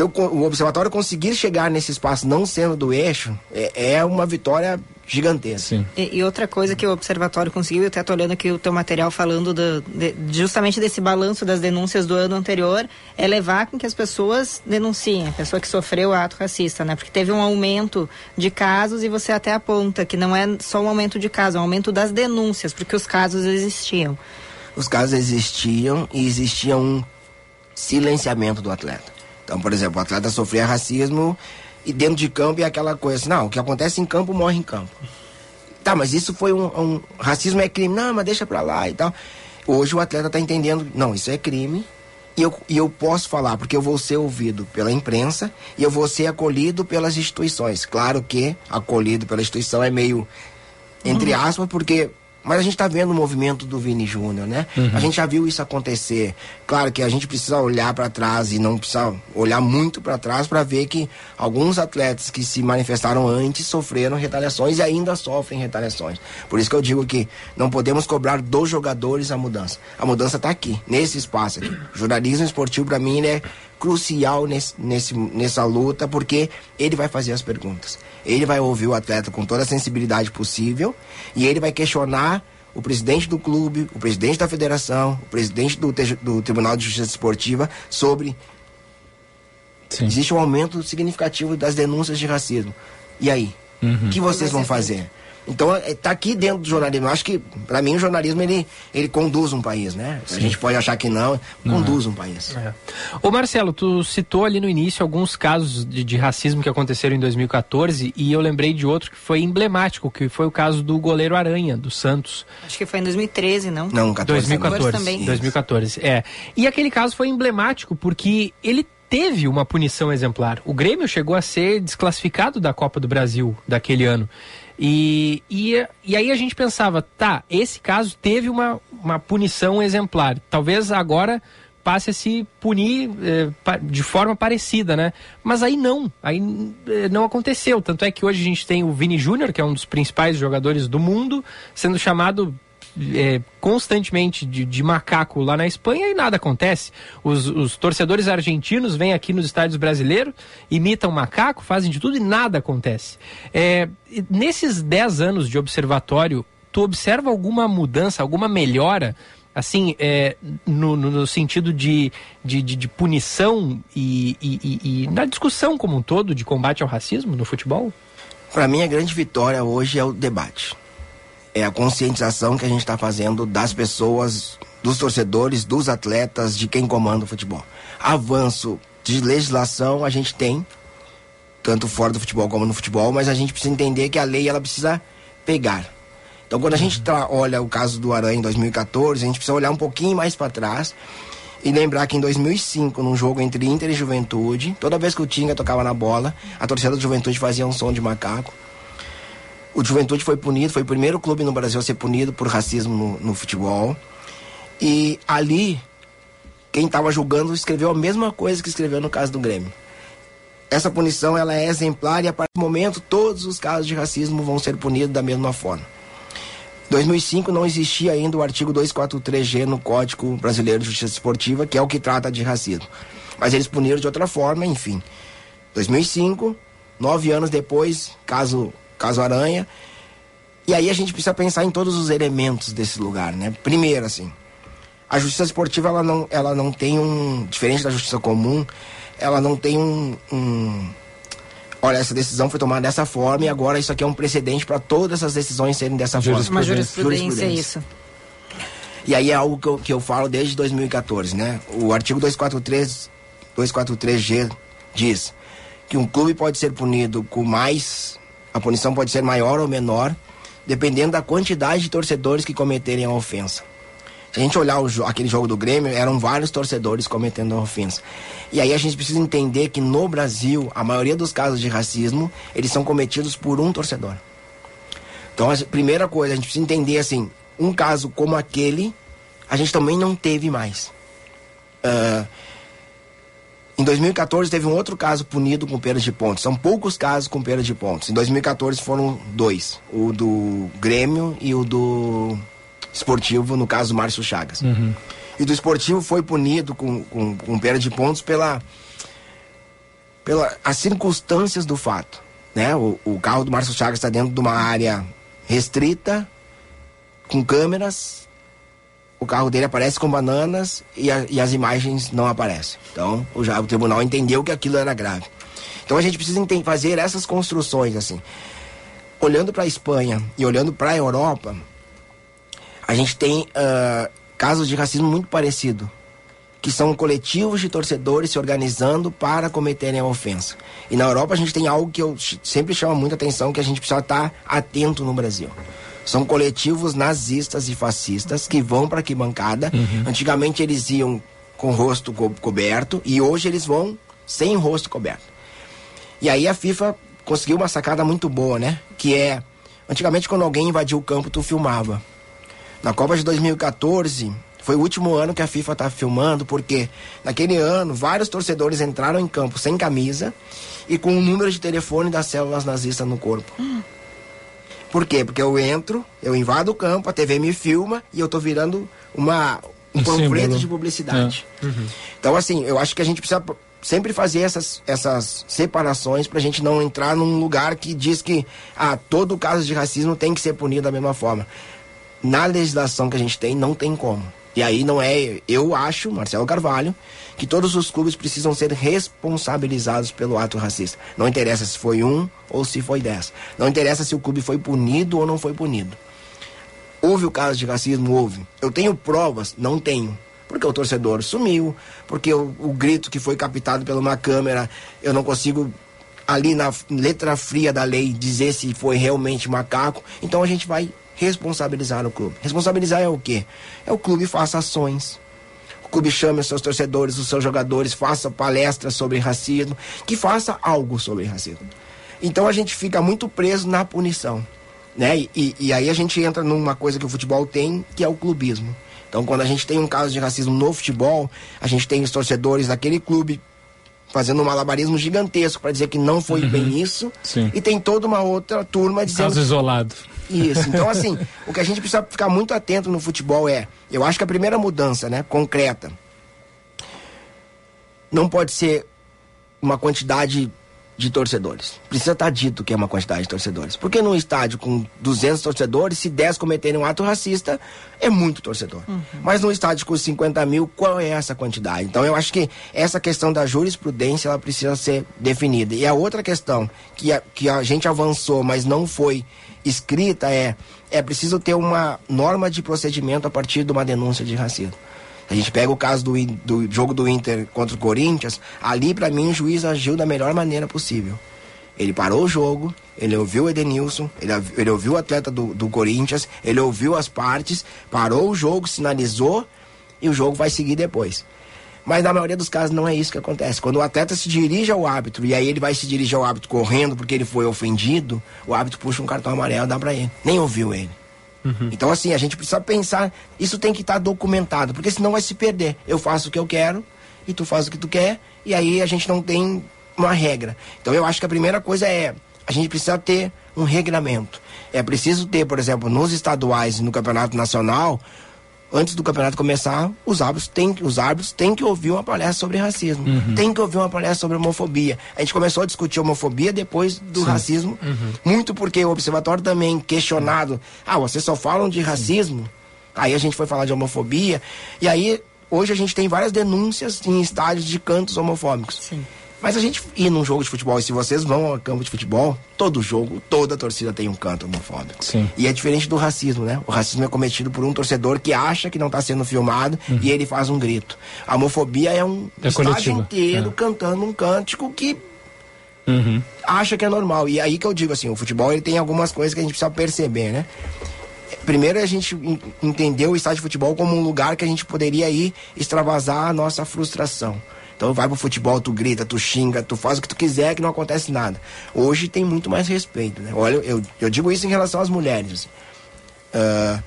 eu, o observatório conseguir chegar nesse espaço não sendo do eixo é, é uma vitória gigantesca. E, e outra coisa que o observatório conseguiu, eu até tô olhando aqui o teu material falando do- de- justamente desse balanço das denúncias do ano anterior, é levar com que as pessoas denunciem, a pessoa que sofreu o ato racista, né? Porque teve um aumento de casos e você até aponta que não é só um aumento de casos, é um aumento das denúncias, porque os casos existiam. os casos existiam e existia um silenciamento do atleta. Então, por exemplo, o atleta sofria racismo e dentro de campo é aquela coisa assim, não, o que acontece em campo morre em campo. Tá, mas isso foi um, um- racismo é crime, não, mas deixa pra lá e tal. Hoje o atleta tá entendendo, não, isso é crime e eu, e eu posso falar porque eu vou ser ouvido pela imprensa e eu vou ser acolhido pelas instituições. Claro que acolhido pela instituição é meio entre aspas, porque Mas a gente está vendo o movimento do Vini Júnior, né? Uhum. A gente já viu isso acontecer. Claro que a gente precisa olhar para trás e não precisa olhar muito para trás para ver que alguns atletas que se manifestaram antes sofreram retaliações e ainda sofrem retaliações. Por isso que eu digo que não podemos cobrar dos jogadores a mudança. A mudança está aqui, nesse espaço aqui. O jornalismo esportivo, para mim, ele é crucial nesse, nesse, nessa luta, porque ele vai fazer as perguntas. Ele vai ouvir o atleta com toda a sensibilidade possível e ele vai questionar o presidente do clube, o presidente da federação, o presidente do, do Tribunal de Justiça Esportiva sobre. Existe um aumento significativo das denúncias de racismo. E aí? O que vocês vão fazer? Então, está aqui dentro do jornalismo. Eu acho que, para mim, o jornalismo ele, ele conduz um país, né? A Sim. gente pode achar que não, conduz um país. É. Ô Marcelo, tu citou ali no início alguns casos de, de racismo que aconteceram em 2014 e eu lembrei de outro que foi emblemático, que foi o caso do goleiro Aranha, do Santos. Acho que foi em 2013, não? Não, 2014. também. 2014, é. E aquele caso foi emblemático porque ele teve uma punição exemplar. O Grêmio chegou a ser desclassificado da Copa do Brasil daquele ano. E, e, e aí a gente pensava, tá, esse caso teve uma, uma punição exemplar. Talvez agora passe a se punir eh, de forma parecida, né? Mas aí não, aí eh, não aconteceu. Tanto é que hoje a gente tem o Vini Júnior, que é um dos principais jogadores do mundo, sendo chamado eh, constantemente de, de macaco lá na Espanha e nada acontece. Os, os torcedores argentinos vêm aqui nos estádios brasileiros, imitam macaco, fazem de tudo e nada acontece. E nesses 10 anos de observatório, tu observa alguma mudança, alguma melhora? assim, é, no, no- sentido de, de, de- de punição e- e- e na discussão como um todo de combate ao racismo no futebol? Para mim, a grande vitória hoje é o debate. É a conscientização que a gente está fazendo das pessoas, dos torcedores, dos atletas, de quem comanda o futebol. Avanço de legislação a gente tem, tanto fora do futebol como no futebol, mas a gente precisa entender que a lei ela precisa pegar. Então, quando a gente tra- olha o caso do Aranha em 2014, a gente precisa olhar um pouquinho mais para trás e lembrar que em 2005, num jogo entre Inter e Juventude, toda vez que o Tinga tocava na bola, a torcida do Juventude fazia um som de macaco. O Juventude foi punido, foi o primeiro clube no Brasil a ser punido por racismo no, no futebol. E ali, quem estava julgando escreveu a mesma coisa que escreveu no caso do Grêmio. Essa punição ela é exemplar e a partir do momento todos os casos de racismo vão ser punidos da mesma forma. 2005 não existia ainda o artigo 243G no Código Brasileiro de Justiça Esportiva, que é o que trata de racismo. Mas eles puniram de outra forma, enfim. 2005, nove anos depois, caso, caso Aranha. E aí a gente precisa pensar em todos os elementos desse lugar, né? Primeiro, assim, a justiça esportiva ela não, ela não tem um. Diferente da justiça comum, ela não tem um. um olha, essa decisão foi tomada dessa forma e agora isso aqui é um precedente para todas as decisões serem dessa forma. Uma jurisprudência, é isso. E aí é algo que eu, que eu falo desde 2014, né? O artigo 243, 243G diz que um clube pode ser punido com mais. A punição pode ser maior ou menor, dependendo da quantidade de torcedores que cometerem a ofensa. Se a gente olhar jo- aquele jogo do Grêmio, eram vários torcedores cometendo a ofensa. E aí a gente precisa entender que no Brasil, a maioria dos casos de racismo, eles são cometidos por um torcedor. Então, a primeira coisa, a gente precisa entender assim, um caso como aquele, a gente também não teve mais. Ah, em 2014 teve um outro caso punido com perda de pontos. São poucos casos com perda de pontos. Em 2014 foram dois: o do Grêmio e o do Esportivo, no caso do Márcio Chagas. E do Esportivo foi punido com, com, com perda de pontos pela, pela as circunstâncias do fato. Né? O, o carro do Márcio Chagas está dentro de uma área restrita, com câmeras. O carro dele aparece com bananas e, a- e as imagens não aparecem. Então, o, já, o tribunal entendeu que aquilo era grave. Então, a gente precisa fazer essas construções assim. Olhando para a Espanha e olhando para a Europa, a gente tem ah, casos de racismo muito parecido, que são coletivos de torcedores se organizando para cometerem a ofensa. E na Europa a gente tem algo que eu sempre chama muita atenção, que a gente precisa estar atento no Brasil. São coletivos nazistas e fascistas que vão para a arquibancada. Antigamente eles iam com o rosto co- coberto e hoje eles vão sem o rosto coberto. E aí a FIFA conseguiu uma sacada muito boa, né? Que é, antigamente quando alguém invadiu o campo, tu filmava. Na Copa de 2014, foi o último ano que a FIFA tá filmando, porque naquele ano vários torcedores entraram em campo sem camisa e com o número de telefone das células nazistas no corpo. Por quê? Porque eu entro, eu invado o campo, a TV me filma e eu tô virando uma, um, Um panfleto símbolo. de publicidade. É. Uhum. Então, assim, eu acho que a gente precisa sempre fazer essas, essas separações pra gente não entrar num lugar que diz que ah, todo caso de racismo tem que ser punido da mesma forma. Na legislação que a gente tem, não tem como. E aí não é, eu acho, Marcelo Carvalho, que todos os clubes precisam ser responsabilizados pelo ato racista. Não interessa se foi um ou se foi dez. Não interessa se o clube foi punido ou não foi punido. Houve o caso de racismo? Houve. Eu tenho provas? Não tenho. Porque o torcedor sumiu, porque o, o grito que foi captado pela uma câmera, eu não consigo, ali na letra fria da lei, dizer se foi realmente macaco. Então a gente vai responsabilizar o clube. Responsabilizar é o quê? É o clube faça ações. Clube chame seus torcedores, os seus jogadores, faça palestras sobre racismo, que faça algo sobre racismo. Então a gente fica muito preso na punição. Né? E, e- e aí a gente entra numa coisa que o futebol tem, que é o clubismo. Então, quando a gente tem um caso de racismo no futebol, a gente tem os torcedores daquele clube fazendo um malabarismo gigantesco para dizer que não foi bem isso, Sim. e tem toda uma outra turma dizendo Caso isolado. isso. Então, assim, o que a gente precisa ficar muito atento no futebol é, eu acho que a primeira mudança, né, concreta, não pode ser uma quantidade de torcedores. Precisa estar dito que é uma quantidade de torcedores. Porque num estádio com 200 torcedores, se 10 cometerem um ato racista, é muito torcedor. Mas num estádio com 50 mil, qual é essa quantidade? Então eu acho que essa questão da jurisprudência ela precisa ser definida. E a outra questão que a, que a gente avançou, mas não foi escrita é é preciso ter uma norma de procedimento a partir de uma denúncia de racismo. A gente pega o caso do, do jogo do Inter contra o Corinthians, ali para mim o juiz agiu da melhor maneira possível. Ele parou o jogo, ele ouviu o Edenilson, ele, ele ouviu o atleta do, do Corinthians, ele ouviu as partes, parou o jogo, sinalizou e o jogo vai seguir depois. Mas na maioria dos casos não é isso que acontece. Quando o atleta se dirige ao árbitro e aí ele vai se dirigir ao árbitro correndo porque ele foi ofendido, o árbitro puxa um cartão amarelo e dá pra ele. Nem ouviu ele. Então, assim, a gente precisa pensar, isso tem que estar documentado, porque senão vai se perder. Eu faço o que eu quero e tu faz o que tu quer, e aí a gente não tem uma regra. Então, eu acho que a primeira coisa é, a gente precisa ter um regramento. É preciso ter, por exemplo, nos estaduais e no campeonato nacional, antes do campeonato começar, os árbitros têm, que- os árbitros têm que ouvir uma palestra sobre racismo. Uhum. Tem que ouvir uma palestra sobre homofobia. A gente começou a discutir homofobia depois do Sim. racismo, muito porque o observatório também questionado, ah, vocês só falam de racismo? Aí a gente foi falar de homofobia, e aí hoje a gente tem várias denúncias em estádios de cantos homofóbicos. Mas a gente ir num jogo de futebol, e se vocês vão ao campo de futebol, todo jogo, toda torcida tem um canto homofóbico. Sim. E é diferente do racismo, né? O racismo é cometido por um torcedor que acha que não está sendo filmado e ele faz um grito. A homofobia é um É estádio coletiva. inteiro É. cantando um cântico que Uhum. acha que é normal. E aí que eu digo assim, o futebol ele tem algumas coisas que a gente precisa perceber, né? Primeiro a gente en- entendeu o estádio de futebol como um lugar que a gente poderia ir extravasar a nossa frustração. Então vai pro futebol, tu grita, tu xinga, tu faz o que tu quiser que não acontece nada. Hoje tem muito mais respeito, né? Olha, eu, eu digo isso em relação às mulheres. Ah,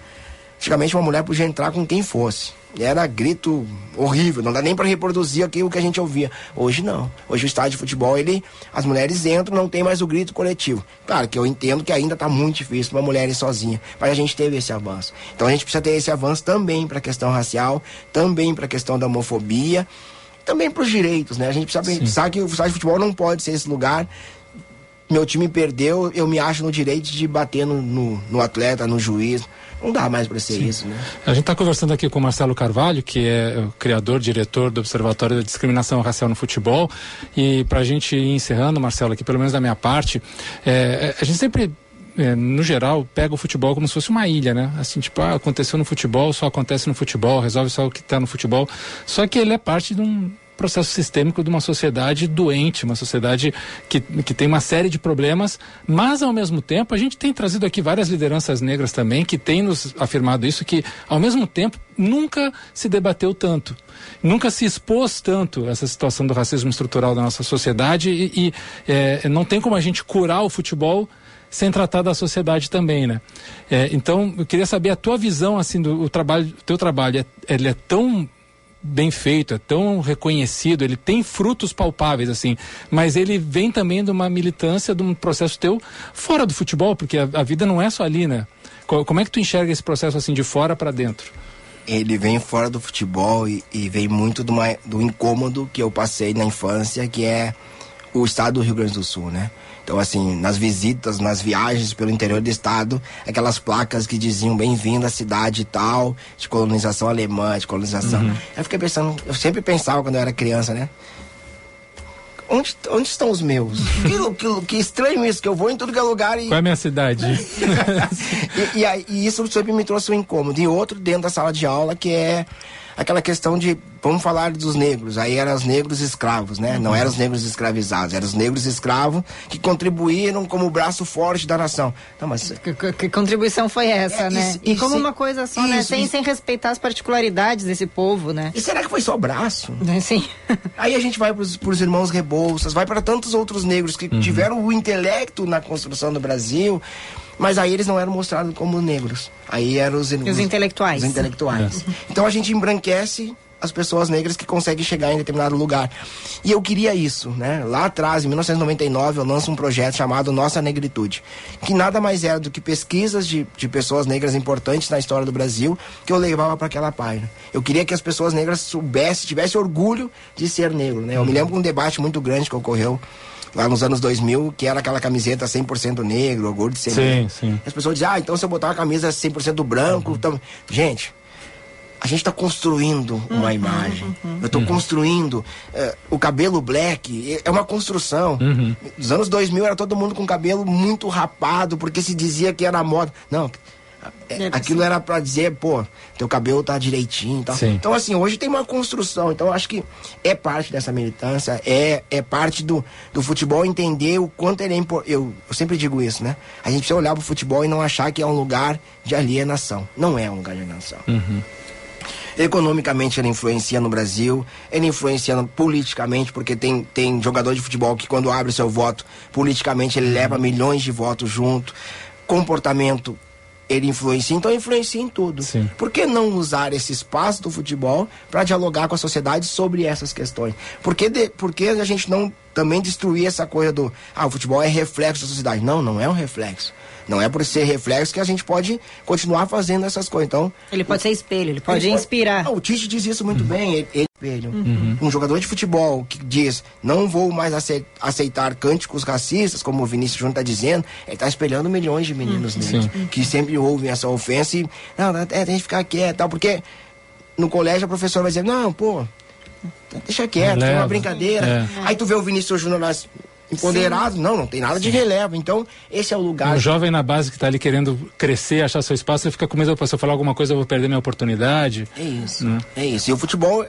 antigamente uma mulher podia entrar com quem fosse. Era grito horrível, não dá nem para reproduzir aquilo que a gente ouvia. Hoje não. Hoje o estádio de futebol, ele, as mulheres entram, não tem mais o grito coletivo. Claro que eu entendo que ainda está muito difícil uma mulher ir sozinha, mas a gente teve esse avanço. Então a gente precisa ter esse avanço também para a questão racial, também para a questão da homofobia, também para os direitos, né? A gente precisa pensar que o de futebol não pode ser esse lugar meu time perdeu, eu me acho no direito de bater no, no, no atleta, no juiz. Não dá mais para ser isso, né? A gente está conversando aqui com o Marcelo Carvalho, que é o criador, diretor do Observatório da Discriminação Racial no Futebol. E para a gente ir encerrando, Marcelo, aqui pelo menos da minha parte, é, a gente sempre é, no geral, pega o futebol como se fosse uma ilha, né? Assim, tipo, ah, aconteceu no futebol, só acontece no futebol, resolve só o que está no futebol. Só que ele é parte de um processo sistêmico de uma sociedade doente, uma sociedade que, que tem uma série de problemas, mas ao mesmo tempo a gente tem trazido aqui várias lideranças negras também que têm nos afirmado isso, que ao mesmo tempo nunca se debateu tanto, nunca se expôs tanto essa situação do racismo estrutural da nossa sociedade e, e é, não tem como a gente curar o futebol sem tratar da sociedade também, né? É, então, eu queria saber a tua visão, assim, do trabalho, teu trabalho, é, ele é tão bem feito, é tão reconhecido, ele tem frutos palpáveis, assim, mas ele vem também de uma militância, de um processo teu fora do futebol, porque a, a vida não é só ali, né? Co- Como é que tu enxerga esse processo, assim, de fora para dentro? Ele vem fora do futebol e, e vem muito do, uma- do incômodo que eu passei na infância, que é o estado do Rio Grande do Sul, né? Então, assim, nas visitas, nas viagens pelo interior do estado, aquelas placas que diziam bem-vindo à cidade e tal, de colonização alemã, de colonização. Uhum. Eu fiquei pensando, eu sempre pensava quando eu era criança, né? Onde, onde estão os meus? que, que, que estranho isso, que eu vou em tudo que é lugar e Qual é a minha cidade? e, e e isso sempre me trouxe um incômodo. E outro dentro da sala de aula que é aquela questão de, vamos falar dos negros, aí eram os negros escravos, né? Não eram os negros escravizados, eram os negros escravos que contribuíram como o braço forte da nação. Não, mas Que, que- que contribuição foi essa, É, né? isso- e como isso- uma coisa só, né? isso, Sem, isso. sem respeitar as particularidades desse povo, né? E será que foi só braço? Sim. Aí a gente vai pros, pros irmãos Rebouças, vai para tantos outros negros que tiveram o intelecto na construção do Brasil, mas aí eles não eram mostrados como negros. Aí eram os, os intelectuais. Os intelectuais. Então a gente embranquece as pessoas negras que conseguem chegar em determinado lugar. E eu queria isso, né? Lá atrás, em 1999, eu lanço um projeto chamado Nossa Negritude, que nada mais era do que pesquisas de, de pessoas negras importantes na história do Brasil que eu levava para aquela página. Eu queria que as pessoas negras soubessem, tivessem orgulho de ser negro, né? Eu me lembro de um debate muito grande que ocorreu lá nos anos 2000, que era aquela camiseta 100% negro, orgulho de ser Sim, negro. sim. As pessoas dizem, ah, então se eu botar uma camisa 100% branco... Então... Gente, a gente está construindo uma imagem. Eu estou construindo eh, o cabelo black. É uma construção. Nos anos 2000 era todo mundo com cabelo muito rapado, porque se dizia que era moda. Não, é, aquilo era para dizer, pô, teu cabelo tá direitinho e tal. Sim. Então, assim, hoje tem uma construção. Então, eu acho que é parte dessa militância, é, é parte do, do futebol entender o quanto ele é importante. Eu, eu sempre digo isso, né? A gente precisa olhar pro futebol e não achar que é um lugar de alienação. Não é um lugar de alienação. Economicamente ele influencia no Brasil, ele influencia politicamente, porque tem, tem jogador de futebol que quando abre seu voto, politicamente ele leva milhões de votos junto. Comportamento, ele influencia, então influencia em tudo. Por que não usar esse espaço do futebol para dialogar com a sociedade sobre essas questões? Por que, de- por que a gente não também destruir essa coisa do ah, o futebol é reflexo da sociedade? Não, não é um reflexo. Não é por ser reflexo que a gente pode continuar fazendo essas coisas. Então, Ele pode ser espelho, ele pode inspirar. Ah, o Tite diz isso muito bem. Ele, ele espelho. Uhum. Um jogador de futebol que diz não vou mais ace- aceitar cânticos racistas, como o Vinícius Júnior está dizendo, ele está espelhando milhões de meninos Uhum. que sempre ouvem essa ofensa e não, é, tem que ficar quieto, tal, porque no colégio a professora vai dizer não, pô, deixa quieto, Releva. uma brincadeira. É. Aí tu vê o Vinícius Júnior lá empoderado, não, não tem nada de relevo. Então esse é o lugar. Um jovem na base que está ali querendo crescer, achar seu espaço, ele fica com medo, "Pô, se eu falar alguma coisa eu vou perder minha oportunidade. É isso. Né? É isso. E o futebol,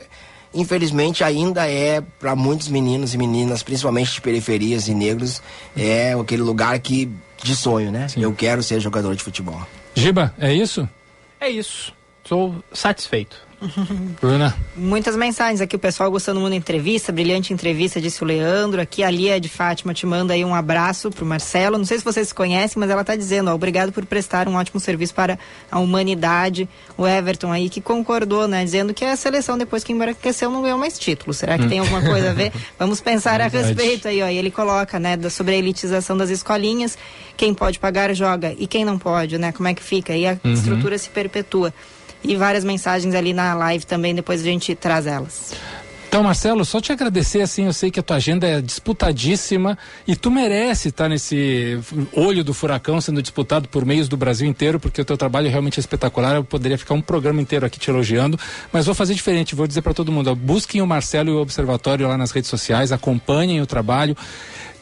infelizmente, ainda é, para muitos meninos e meninas, principalmente de periferias e negros, é aquele lugar que de sonho, né? Eu quero ser jogador de futebol. Giba, é isso? É isso. Sou satisfeito. Bruna? Muitas mensagens aqui, o pessoal gostando muito da entrevista, brilhante entrevista, disse o Leandro. Aqui a Lia de Fátima te manda aí um abraço pro Marcelo. Não sei se vocês se conhecem, mas ela tá dizendo, ó, obrigado por prestar um ótimo serviço para a humanidade. O Everton aí que concordou, né? Dizendo que a seleção, depois que embranqueceu, não ganhou mais título. Será que tem alguma coisa a ver? Vamos pensar a respeito aí, ó. E ele coloca, né, da- sobre a elitização das escolinhas. Quem pode pagar, joga. E quem não pode, né? Como é que fica? E a Uhum. estrutura se perpetua. E várias mensagens ali na live também, depois a gente traz elas. Então, Marcelo, só te agradecer, assim, eu sei que a tua agenda é disputadíssima e tu merece estar nesse olho do furacão sendo disputado por meios do Brasil inteiro, porque o teu trabalho realmente é espetacular, eu poderia ficar um programa inteiro aqui te elogiando, mas vou fazer diferente, vou dizer para todo mundo, busquem o Marcelo e o Observatório lá nas redes sociais, acompanhem o trabalho,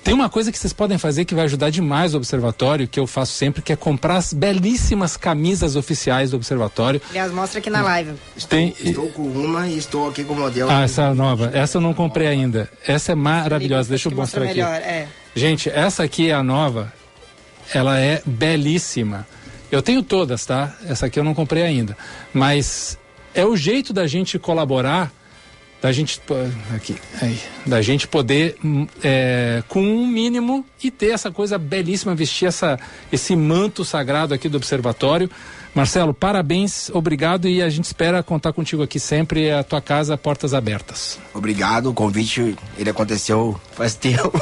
tem uma coisa que vocês podem fazer que vai ajudar demais o Observatório, que eu faço sempre, que é comprar as belíssimas camisas oficiais do Observatório. Aliás, mostra aqui na live. Tem, Estou com uma e estou aqui com o modelo. ah, essa nova. Essa eu não comprei ainda. Essa é maravilhosa. Deixa eu Mostra mostrar aqui. melhor, é. Gente, essa aqui é a nova. Ela é belíssima. Eu tenho todas, tá? Essa aqui eu não comprei ainda. Mas é o jeito da gente colaborar da gente aqui, aí, da gente poder é, com um mínimo e ter essa coisa belíssima, vestir essa, esse manto sagrado aqui do observatório. Marcelo, parabéns, obrigado e a gente espera contar contigo aqui sempre, a tua casa, portas abertas. Obrigado, o convite, ele aconteceu faz tempo,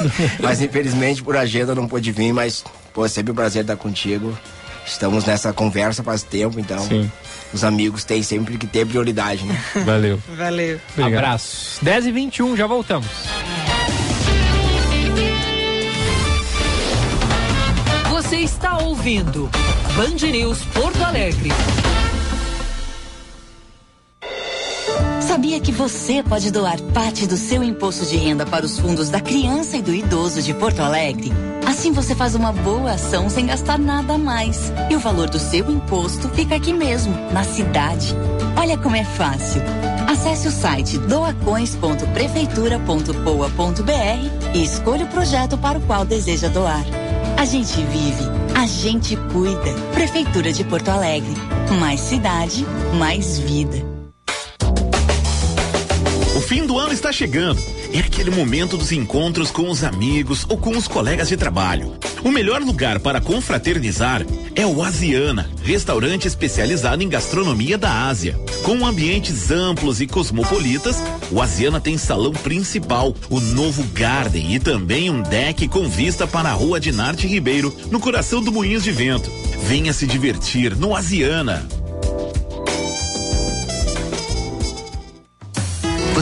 mas infelizmente por agenda não pôde vir, mas pô, sempre um prazer estar contigo. Estamos nessa conversa faz tempo, então Sim. os amigos têm sempre que ter prioridade, né? Valeu. Valeu. Obrigado. Abraço. 10 e 21 já voltamos. Você está ouvindo Band News Porto Alegre. Sabia que você pode doar parte do seu imposto de renda para os fundos da criança e do idoso de Porto Alegre? Assim você faz uma boa ação sem gastar nada a mais. E o valor do seu imposto fica aqui mesmo, na cidade. Olha como é fácil. Acesse o site doacões.prefeitura.poa.br e escolha o projeto para o qual deseja doar. A gente vive, a gente cuida. Prefeitura de Porto Alegre. Mais cidade, mais vida. Fim do ano está chegando. É aquele momento dos encontros com os amigos ou com os colegas de trabalho. O melhor lugar para confraternizar é o Asiana, restaurante especializado em gastronomia da Ásia. Com ambientes amplos e cosmopolitas, o Asiana tem salão principal, o novo Garden e também um deck com vista para a rua de Narte Ribeiro, no coração do Moinhos de Vento. Venha se divertir no Asiana.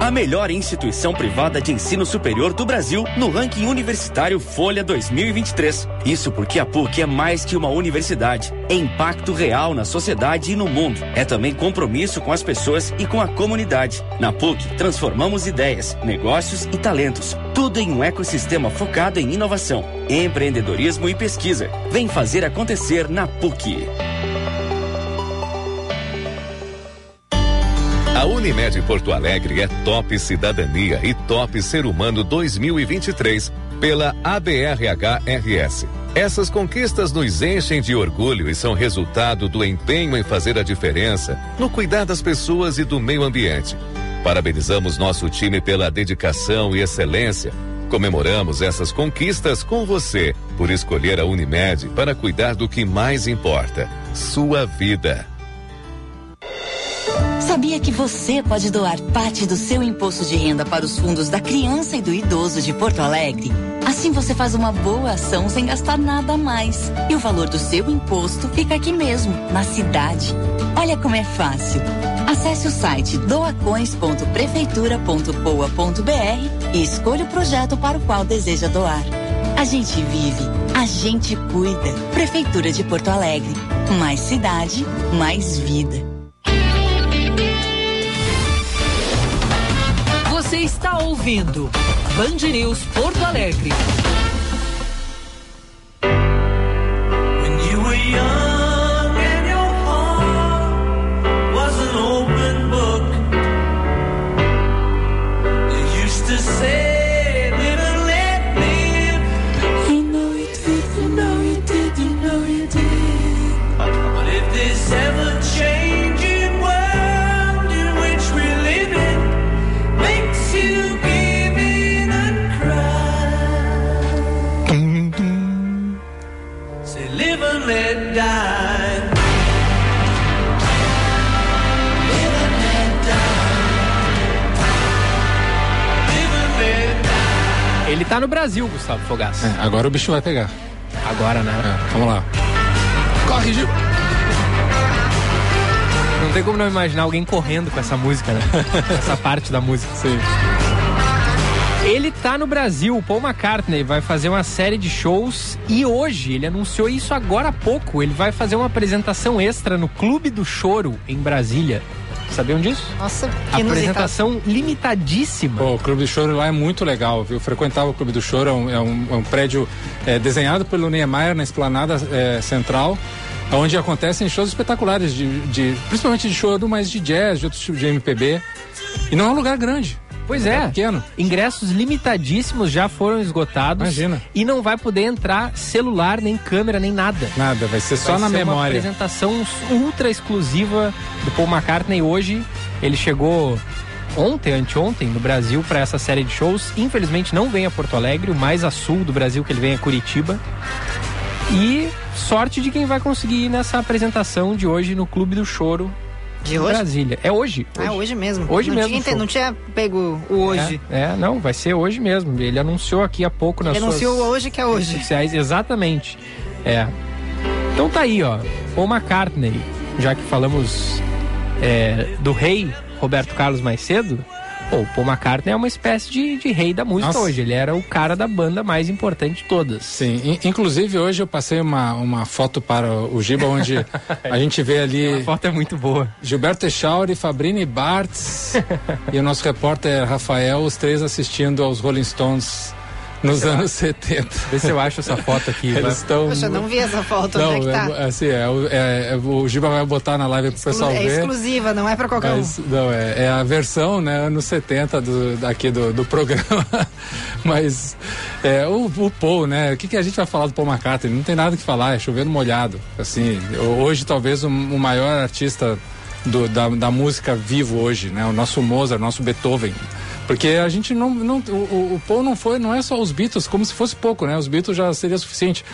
A melhor instituição privada de ensino superior do Brasil no ranking universitário Folha 2023. Isso porque a PUC é mais que uma universidade, é impacto real na sociedade e no mundo. É também compromisso com as pessoas e com a comunidade. Na PUC, transformamos ideias, negócios e talentos, tudo em um ecossistema focado em inovação, empreendedorismo e pesquisa. Vem fazer acontecer na PUC. A Unimed Porto Alegre é Top Cidadania e Top Ser Humano 2023 pela ABRHRS. Essas conquistas nos enchem de orgulho e são resultado do empenho em fazer a diferença no cuidar das pessoas e do meio ambiente. Parabenizamos nosso time pela dedicação e excelência. Comemoramos essas conquistas com você por escolher a Unimed para cuidar do que mais importa: sua vida. Sabia que você pode doar parte do seu imposto de renda para os fundos da criança e do idoso de Porto Alegre? Assim você faz uma boa ação sem gastar nada a mais. E o valor do seu imposto fica aqui mesmo, na cidade. Olha como é fácil. Acesse o site doacões.prefeitura.poa.br e escolha o projeto para o qual deseja doar. A gente vive, a gente cuida. Prefeitura de Porto Alegre. Mais cidade, mais vida. Você está ouvindo Band News Porto Alegre. Tá no Brasil, Gustavo Fogaça. É, agora o bicho vai pegar. Agora, né? É, vamos lá. Corre, Gil! Não tem como não imaginar alguém correndo com essa música, né? essa parte da música. Sim. Ele tá no Brasil, o Paul McCartney vai fazer uma série de shows e hoje, ele anunciou isso agora há pouco, ele vai fazer uma apresentação extra no Clube do Choro, em Brasília. Sabiam disso? Nossa, que inusitado. Apresentação limitadíssima. Pô, o Clube do Choro lá é muito legal, viu? Eu frequentava o Clube do Choro, é um, é um, é um prédio é, desenhado pelo Niemeyer na esplanada é, central, onde acontecem shows espetaculares, de, de- principalmente de choro, mas de jazz, de outros tipos de MPB. E não é um lugar grande. Pois é. pequeno. Ingressos limitadíssimos já foram esgotados. Imagina. E não vai poder entrar celular, nem câmera, nem nada. Nada, vai ser só Vai na ser Uma memória. apresentação ultra exclusiva do Paul McCartney hoje. Ele chegou ontem, anteontem, no Brasil para essa série de shows. Infelizmente não vem a Porto Alegre, o mais a sul do Brasil que ele vem é Curitiba. E sorte de quem vai conseguir ir nessa apresentação de hoje no Clube do Choro De hoje? Brasília. É hoje. Ah, hoje mesmo. Hoje não mesmo Tinha, o não tinha pego o hoje. É, é, não, vai ser hoje mesmo. Ele anunciou aqui há pouco nas Ele suas anunciou hoje que é hoje. sociais, exatamente. É. Então tá aí, ó. Paul McCartney, já que falamos é, do rei Roberto Carlos mais cedo, pô, o Paul McCartney é uma espécie de, de rei da música Nossa. hoje. Ele era o cara da banda mais importante de todas. Sim, in- inclusive hoje eu passei uma, uma foto para o Giba, onde a gente vê ali. A foto é muito boa. Gilberto Echauri, Fabrini Bartz e o nosso repórter Rafael, os três assistindo aos Rolling Stones nos Sei lá. anos 70. Vê se eu acho essa foto aqui. Eles estão. Poxa, eu não vi essa foto. Não, onde é que tá? é, assim, é, o- é- é- o Giba vai botar na live pro pessoal é ver. exclusiva, não é pra qualquer um. Mas, não, é, é a versão, né, anos 70 do, daqui do, do programa. Mas é, o, o Paul, né? O que, que a gente vai falar do Paul McCartney? Não tem nada que falar, é chovendo molhado. Assim, hoje talvez o, o maior artista do- da, da música vivo hoje, né? O nosso Mozart, o nosso Beethoven. Porque a gente não. não o, o- Paul não foi, não é só os Beatles, como se fosse pouco, né? Os Beatles já seria suficiente.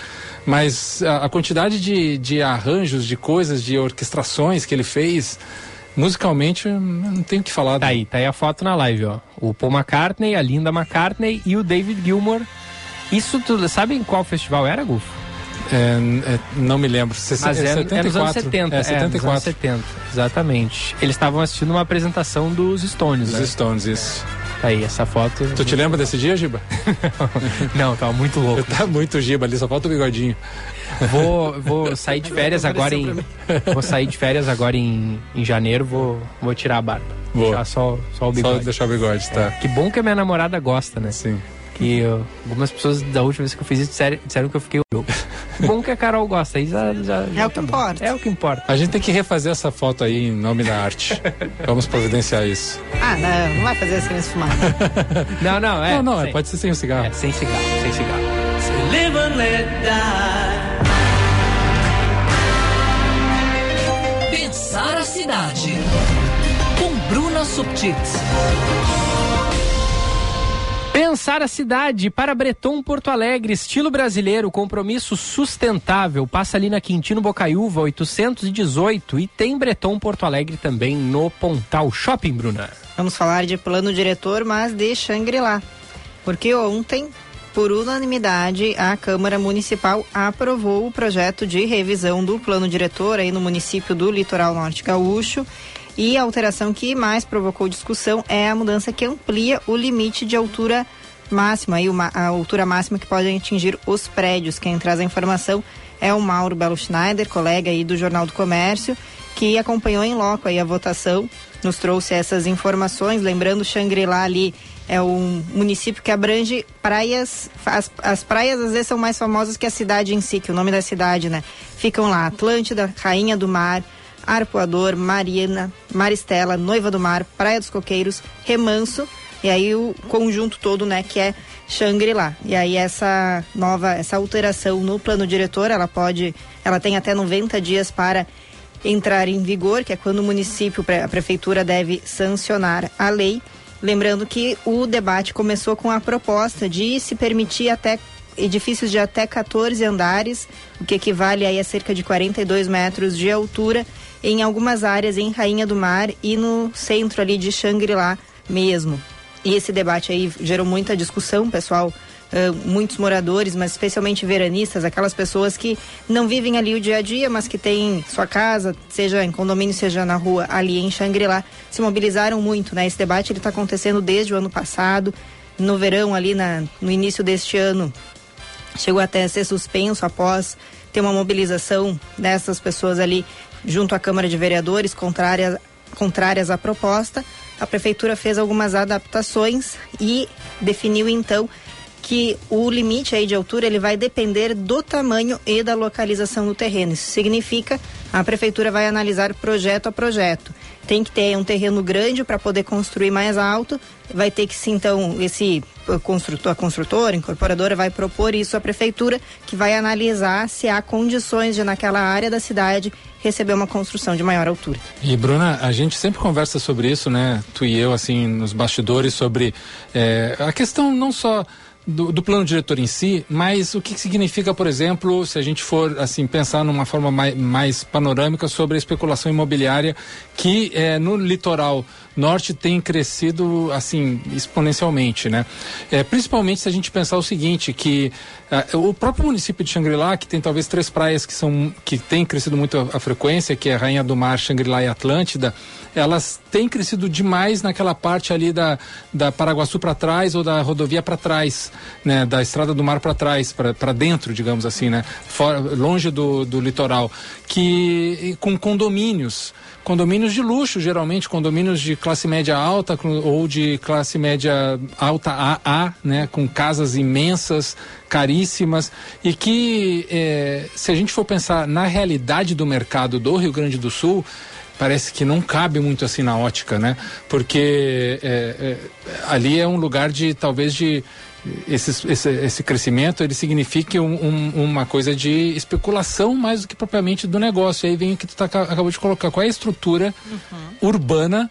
Mas a, a quantidade de, de arranjos, de coisas, de orquestrações que ele fez, musicalmente, não tenho o que falar. Tá aí, tá aí a foto na live, ó. O Paul McCartney, a Linda McCartney e o David Gilmour. Isso tudo, sabe em qual festival era, Gufo? É, é, não me lembro. Se- Mas é, é nos anos 74. 70. É, É, nos anos 74. 70, exatamente. Eles estavam assistindo uma apresentação dos Stones, Os né? Stones, isso. Tá aí, essa foto. Tu te lembra desse dia, Giba? Não, tava muito louco. Tá muito Giba ali, só falta o bigodinho. Vou, vou sair de férias agora em. Vou sair de férias agora em, em janeiro, vou, vou tirar a barba. Boa. Deixar só, só o Só bigode. deixar o bigode, tá? Que bom que a minha namorada gosta, né? Sim. Que eu- algumas pessoas da última vez que eu fiz isso disseram, disseram que eu fiquei louco. Que bom que a Carol gosta, aí já, já, já É o que tá importa. É o que importa. A gente tem que refazer essa foto aí em nome da arte. Vamos providenciar isso. Ah, não, não vai fazer assim nesse fumar. Não, não, é. não, não, sem, pode ser sem o cigarro. é, sem cigarro, sem cigarro. Live and let die. Pensar a cidade. Com Bruna Subtits. Pensar a cidade para Breton Porto Alegre, estilo brasileiro, compromisso sustentável. Passa ali na Quintino Bocaiúva 818 e tem Breton Porto Alegre também no Pontal Shopping, Bruna. Vamos falar de plano diretor, mas de Xangri-Lá. Porque ontem, por unanimidade, a Câmara Municipal aprovou o projeto de revisão do plano diretor aí no município do Litoral Norte Gaúcho. E a alteração que mais provocou discussão é a mudança que amplia o limite de altura máxima, aí uma, a altura máxima que podem atingir os prédios. Quem traz a informação é o Mauro Belo Schneider, colega aí do Jornal do Comércio, que acompanhou em loco aí a votação, nos trouxe essas informações. Lembrando, Xangri-Lá ali é um município que abrange praias, as, as praias às vezes são mais famosas que a cidade em si, que o nome da cidade, né? Ficam lá Atlântida, Rainha do Mar, Arpoador, Marina, Maristela, Noiva do Mar, Praia dos Coqueiros, Remanso e aí o conjunto todo, né, que é Xangri-Lá. E aí essa nova, essa alteração no plano diretor, ela pode, ela tem até 90 dias para entrar em vigor, que é quando o município, a prefeitura deve sancionar a lei. Lembrando que o debate começou com a proposta de se permitir até edifícios de até 14 andares, o que equivale aí a cerca de 42 metros de altura, em algumas áreas em Rainha do Mar e no centro ali de Xangri-Lá mesmo. E esse debate aí gerou muita discussão, pessoal ah, muitos moradores, mas especialmente veranistas, aquelas pessoas que não vivem ali o dia a dia, mas que têm sua casa, seja em condomínio, seja na rua, ali em Xangri-Lá, se mobilizaram muito, né? Esse debate ele está acontecendo desde o ano passado, no verão ali na, no início deste ano, chegou até a ser suspenso após ter uma mobilização dessas pessoas ali junto à Câmara de Vereadores contrárias, contrárias à proposta. A prefeitura fez algumas adaptações e definiu então que o limite aí de altura ele vai depender do tamanho e da localização do terreno. Isso significa a prefeitura vai analisar projeto a projeto. Tem que ter um terreno grande para poder construir mais alto. Vai ter que sim, então, esse eh, construtor, a construtora, a incorporadora vai propor isso à prefeitura, que vai analisar se há condições de naquela área da cidade receber uma construção de maior altura. E Bruna, a gente sempre conversa sobre isso, né? Tu e eu, assim, nos bastidores, sobre eh, a questão não só do, do plano diretor em si, mas o que significa, por exemplo, se a gente for assim pensar numa forma mais, mais panorâmica sobre a especulação imobiliária que eh, no litoral norte tem crescido assim exponencialmente, né? É, principalmente se a gente pensar o seguinte, que ah, o próprio município de Xangri-Lá, que tem talvez três praias que são que tem crescido muito a, a frequência, que é Rainha do Mar, Xangri-Lá e Atlântida, elas têm crescido demais naquela parte ali da, da Paraguaçu para trás ou da rodovia para trás, né? Da estrada do mar para trás, para dentro, digamos assim, né? Fora, longe do, do litoral, que com condomínios condomínios de luxo, geralmente condomínios de classe média alta ou de classe média alta AA, né, com casas imensas, caríssimas e que eh, se a gente for pensar na realidade do mercado do Rio Grande do Sul parece que não cabe muito assim na ótica, né? Porque eh, eh, ali é um lugar de talvez de esse, esse, esse crescimento ele signifique um- um- uma coisa de especulação mais do que propriamente do negócio. E aí vem o que tu tá, acabou de colocar. Qual é a estrutura urbana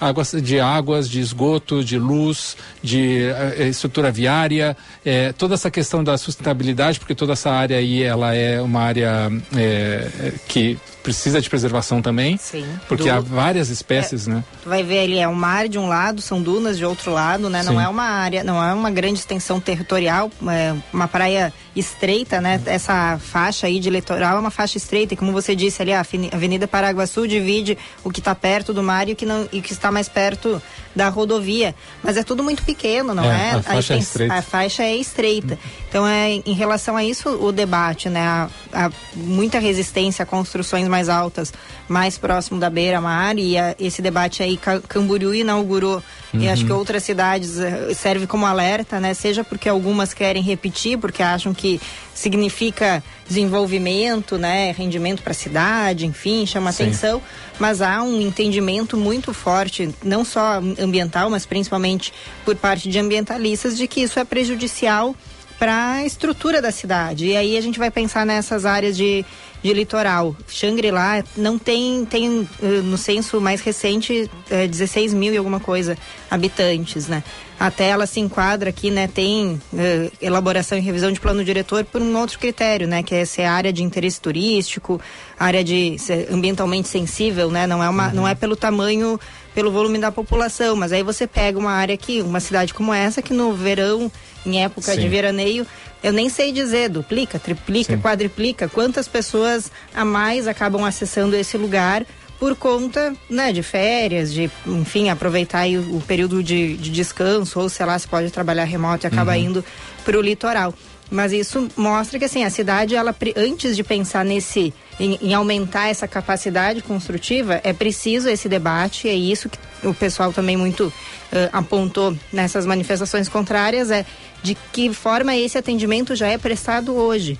águas, de águas, de esgoto, de luz, de eh, estrutura viária, eh, toda essa questão da sustentabilidade, porque toda essa área aí ela é uma área eh, eh, que precisa de preservação também, Sim. porque Do- há várias espécies, né? Tu vai ver ali, é o mar de um lado, são dunas de outro lado, né? Não Sim. é uma área, não é uma grande extensão territorial, é uma praia estreita, né? Essa faixa aí de litoral é uma faixa estreita, e como você disse ali, a Avenida Paraguaçu divide o que está perto do mar e o que, não, e o que está mais perto da rodovia. Mas é tudo muito pequeno, não É, é? a faixa é estreita. a faixa é estreita. Então, é, em relação a isso, o debate, né? Há, há muita resistência a construções mais altas, mais próximo da beira-mar, e a- esse debate aí, Ca- Camboriú inaugurou, e Uhum. acho que outras cidades eh, serve como alerta, né? Seja porque algumas querem repetir, porque acham que significa desenvolvimento, né? Rendimento para a cidade, enfim, chama Sim. atenção, mas há um entendimento muito forte, não só ambiental, mas principalmente por parte de ambientalistas, de que isso é prejudicial para a estrutura da cidade. E aí a gente vai pensar nessas áreas de, de litoral. Xangri-Lá não tem, tem eh, no censo mais recente, eh, 16 mil e alguma coisa habitantes, né? Até ela se enquadra aqui, né? Tem eh, elaboração e revisão de plano diretor por um outro critério, né? Que é ser área de interesse turístico, área de ser ambientalmente sensível, né? Não é uma, não é pelo tamanho, pelo volume da população, mas aí você pega uma área aqui, uma cidade como essa, que no verão, em época de Sim. veraneio, eu nem sei dizer, duplica, triplica, quadriplica, quantas pessoas a mais acabam acessando esse lugar por conta né, de férias, de, enfim, aproveitar o, o período de, de descanso, ou sei lá, se pode trabalhar remoto e acaba Uhum. indo para o litoral. Mas isso mostra que assim, a cidade, ela, antes de pensar nesse, em, em aumentar essa capacidade construtiva, é preciso esse debate, é isso que o pessoal também muito eh, apontou nessas manifestações contrárias, é de que forma esse atendimento já é prestado hoje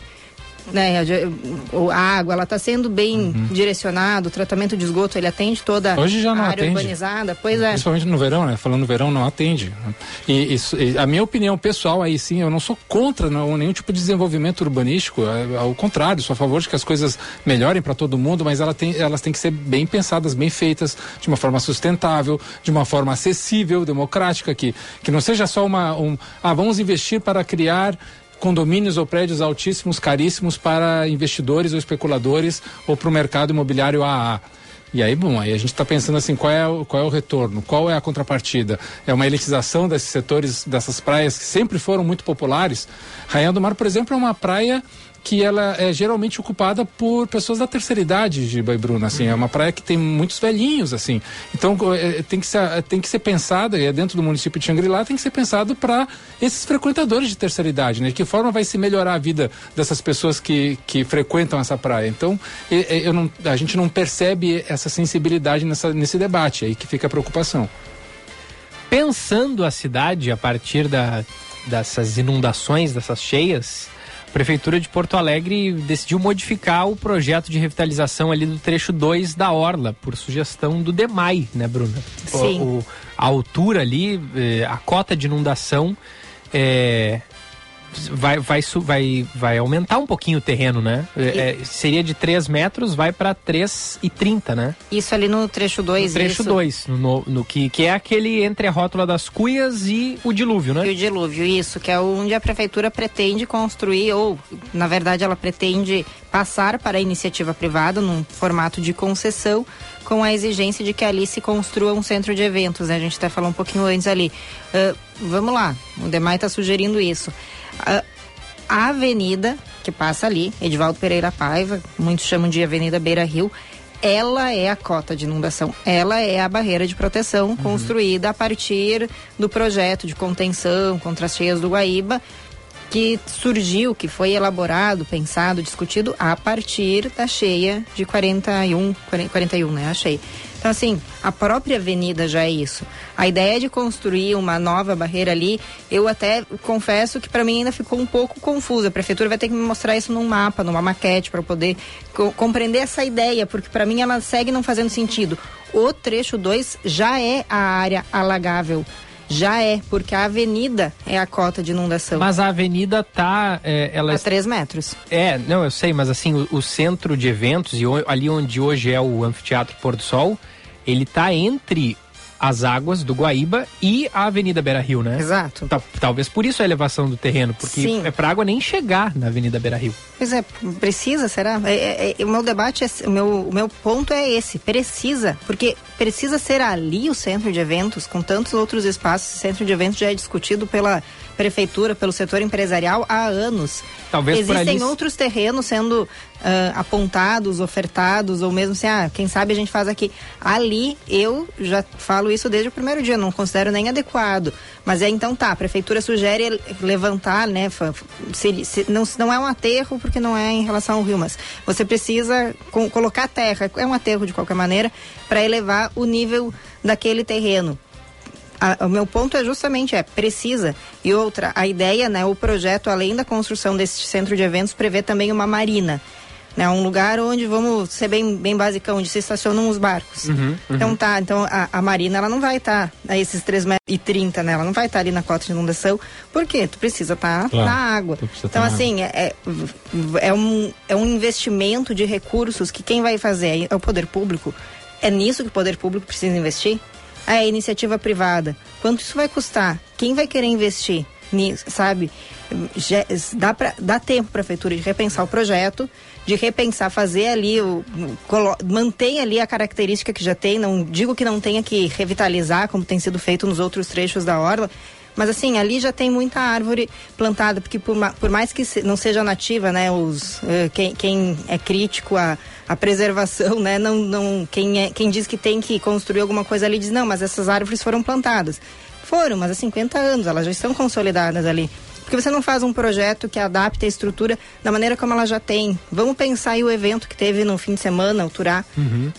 né, a, água, ela está sendo bem direcionada, o tratamento de esgoto, ele atende toda Uhum. Hoje já não a área atende. urbanizada, pois é. Principalmente no verão, né? Falando no verão, não atende. E, isso- e a minha opinião pessoal aí, sim, eu não sou contra não, nenhum tipo de desenvolvimento urbanístico. é, Ao contrário, sou a favor de que as coisas melhorem para todo mundo, mas ela tem, elas têm que ser bem pensadas, bem feitas, de uma forma sustentável, de uma forma acessível, democrática, que, que não seja só uma. Um, ah, vamos investir para criar condomínios ou prédios altíssimos, caríssimos para investidores ou especuladores ou para o mercado imobiliário AA E aí, bom, aí a gente está pensando assim, qual é, o, qual é o retorno, qual é a contrapartida? É uma elitização desses setores, dessas praias que sempre foram muito populares. Rainha do Mar, por exemplo, é uma praia que ela é geralmente ocupada por pessoas da terceira idade de Bruna, assim, é uma praia que tem muitos velhinhos, assim. Então é, tem, que ser, tem que ser pensada, e é dentro do município de Xangri-Lá, tem que ser pensado para esses frequentadores de terceira idade, né? De que forma vai se melhorar a vida dessas pessoas que, que frequentam essa praia. Então, eu não, a gente não percebe essa sensibilidade nessa, nesse debate, aí que fica a preocupação. Pensando a cidade a partir da, dessas inundações, dessas cheias, Prefeitura de Porto Alegre decidiu modificar o projeto de revitalização ali do trecho 2 da Orla, por sugestão do DEMAI, né, Bruna? O- Sim. o- a altura ali, eh, a cota de inundação é, vai, vai, vai, vai aumentar um pouquinho o terreno, né? É, seria de 3 metros, vai para 3,30, né? Isso ali no trecho 2. No trecho 2, no, no que, que é aquele entre a rótula das cuias e o dilúvio, né? E o dilúvio, isso, que é onde a prefeitura pretende construir, ou na verdade ela pretende passar para a iniciativa privada num formato de concessão, com a exigência de que ali se construa um centro de eventos. Né? A gente até falou um pouquinho antes ali. Ah, vamos lá, o Demai está sugerindo isso. A avenida que passa ali, Edivaldo Pereira Paiva, muitos chamam de Avenida Beira Rio, ela é a cota de inundação, ela é a barreira de proteção construída a partir do projeto de contenção contra as cheias do Guaíba, que surgiu, que foi elaborado, pensado, discutido a partir da cheia de 41, 40 41, né? A cheia. Então, assim, a própria avenida já é isso. A ideia de construir uma nova barreira ali, eu até confesso que para mim ainda ficou um pouco confusa. A prefeitura vai ter que me mostrar isso num mapa, numa maquete, para poder co- compreender essa ideia, porque para mim ela segue não fazendo sentido. O trecho 2 já é a área alagável. Já é, porque a avenida é a cota de inundação. Mas a avenida tá. é, ela A 3 metros. É, não, eu sei, mas assim, o, o centro de eventos, e o- ali onde hoje é o Anfiteatro Pôr do Sol, ele tá entre as águas do Guaíba e a Avenida Beira Rio, né? Exato. Ta- talvez por isso a elevação do terreno, porque Sim. é pra água nem chegar na Avenida Beira Rio. Pois é, precisa, será? É, é, é, o meu debate, é, o, meu, o meu ponto é esse, precisa, porque precisa ser ali o centro de eventos, com tantos outros espaços, o centro de eventos já é discutido pela prefeitura, pelo setor empresarial há anos. Talvez Existem ali- outros terrenos sendo ah, apontados, ofertados, ou mesmo assim, ah, quem sabe a gente faz aqui. Ali, eu já falo isso desde o primeiro dia, não considero nem adequado. Mas é então tá, a prefeitura sugere levantar, né? se- se- não, não é um aterro, porque não é em relação ao rio, mas você precisa co- colocar terra, é um aterro de qualquer maneira, para elevar o nível daquele terreno. A- o meu ponto é justamente é precisa. E outra a ideia né o projeto além da construção desse centro de eventos prevê também uma marina né um lugar onde vamos ser bem bem basicão onde se estacionam os barcos. Uhum, então tá então a, a marina ela não vai estar a esses 3 metros e 30 né ela não vai estar ali na cota de inundação. Porque tu precisa estar Claro, na água. então tá na assim é, é, é um é um investimento de recursos que quem vai fazer? É o poder público? É nisso que o poder público precisa investir a iniciativa privada. Quanto isso vai custar? Quem vai querer investir nisso, sabe? Já- dá, pra, dá tempo a prefeitura de repensar o projeto, de repensar, fazer ali, o, colo, mantém ali a característica que já tem, não digo que não tenha que revitalizar como tem sido feito nos outros trechos da orla, mas assim, ali já tem muita árvore plantada, porque por, por mais que se- não seja nativa, né, os, eh, quem, quem é crítico à, à preservação, né, não, não, quem, é, quem diz que tem que construir alguma coisa ali diz, não, mas essas árvores foram plantadas. Foram, mas há 50 anos, elas já estão consolidadas ali. Porque você não faz um projeto que adapte a estrutura da maneira como ela já tem. Vamos pensar aí o evento que teve no fim de semana, o Turá.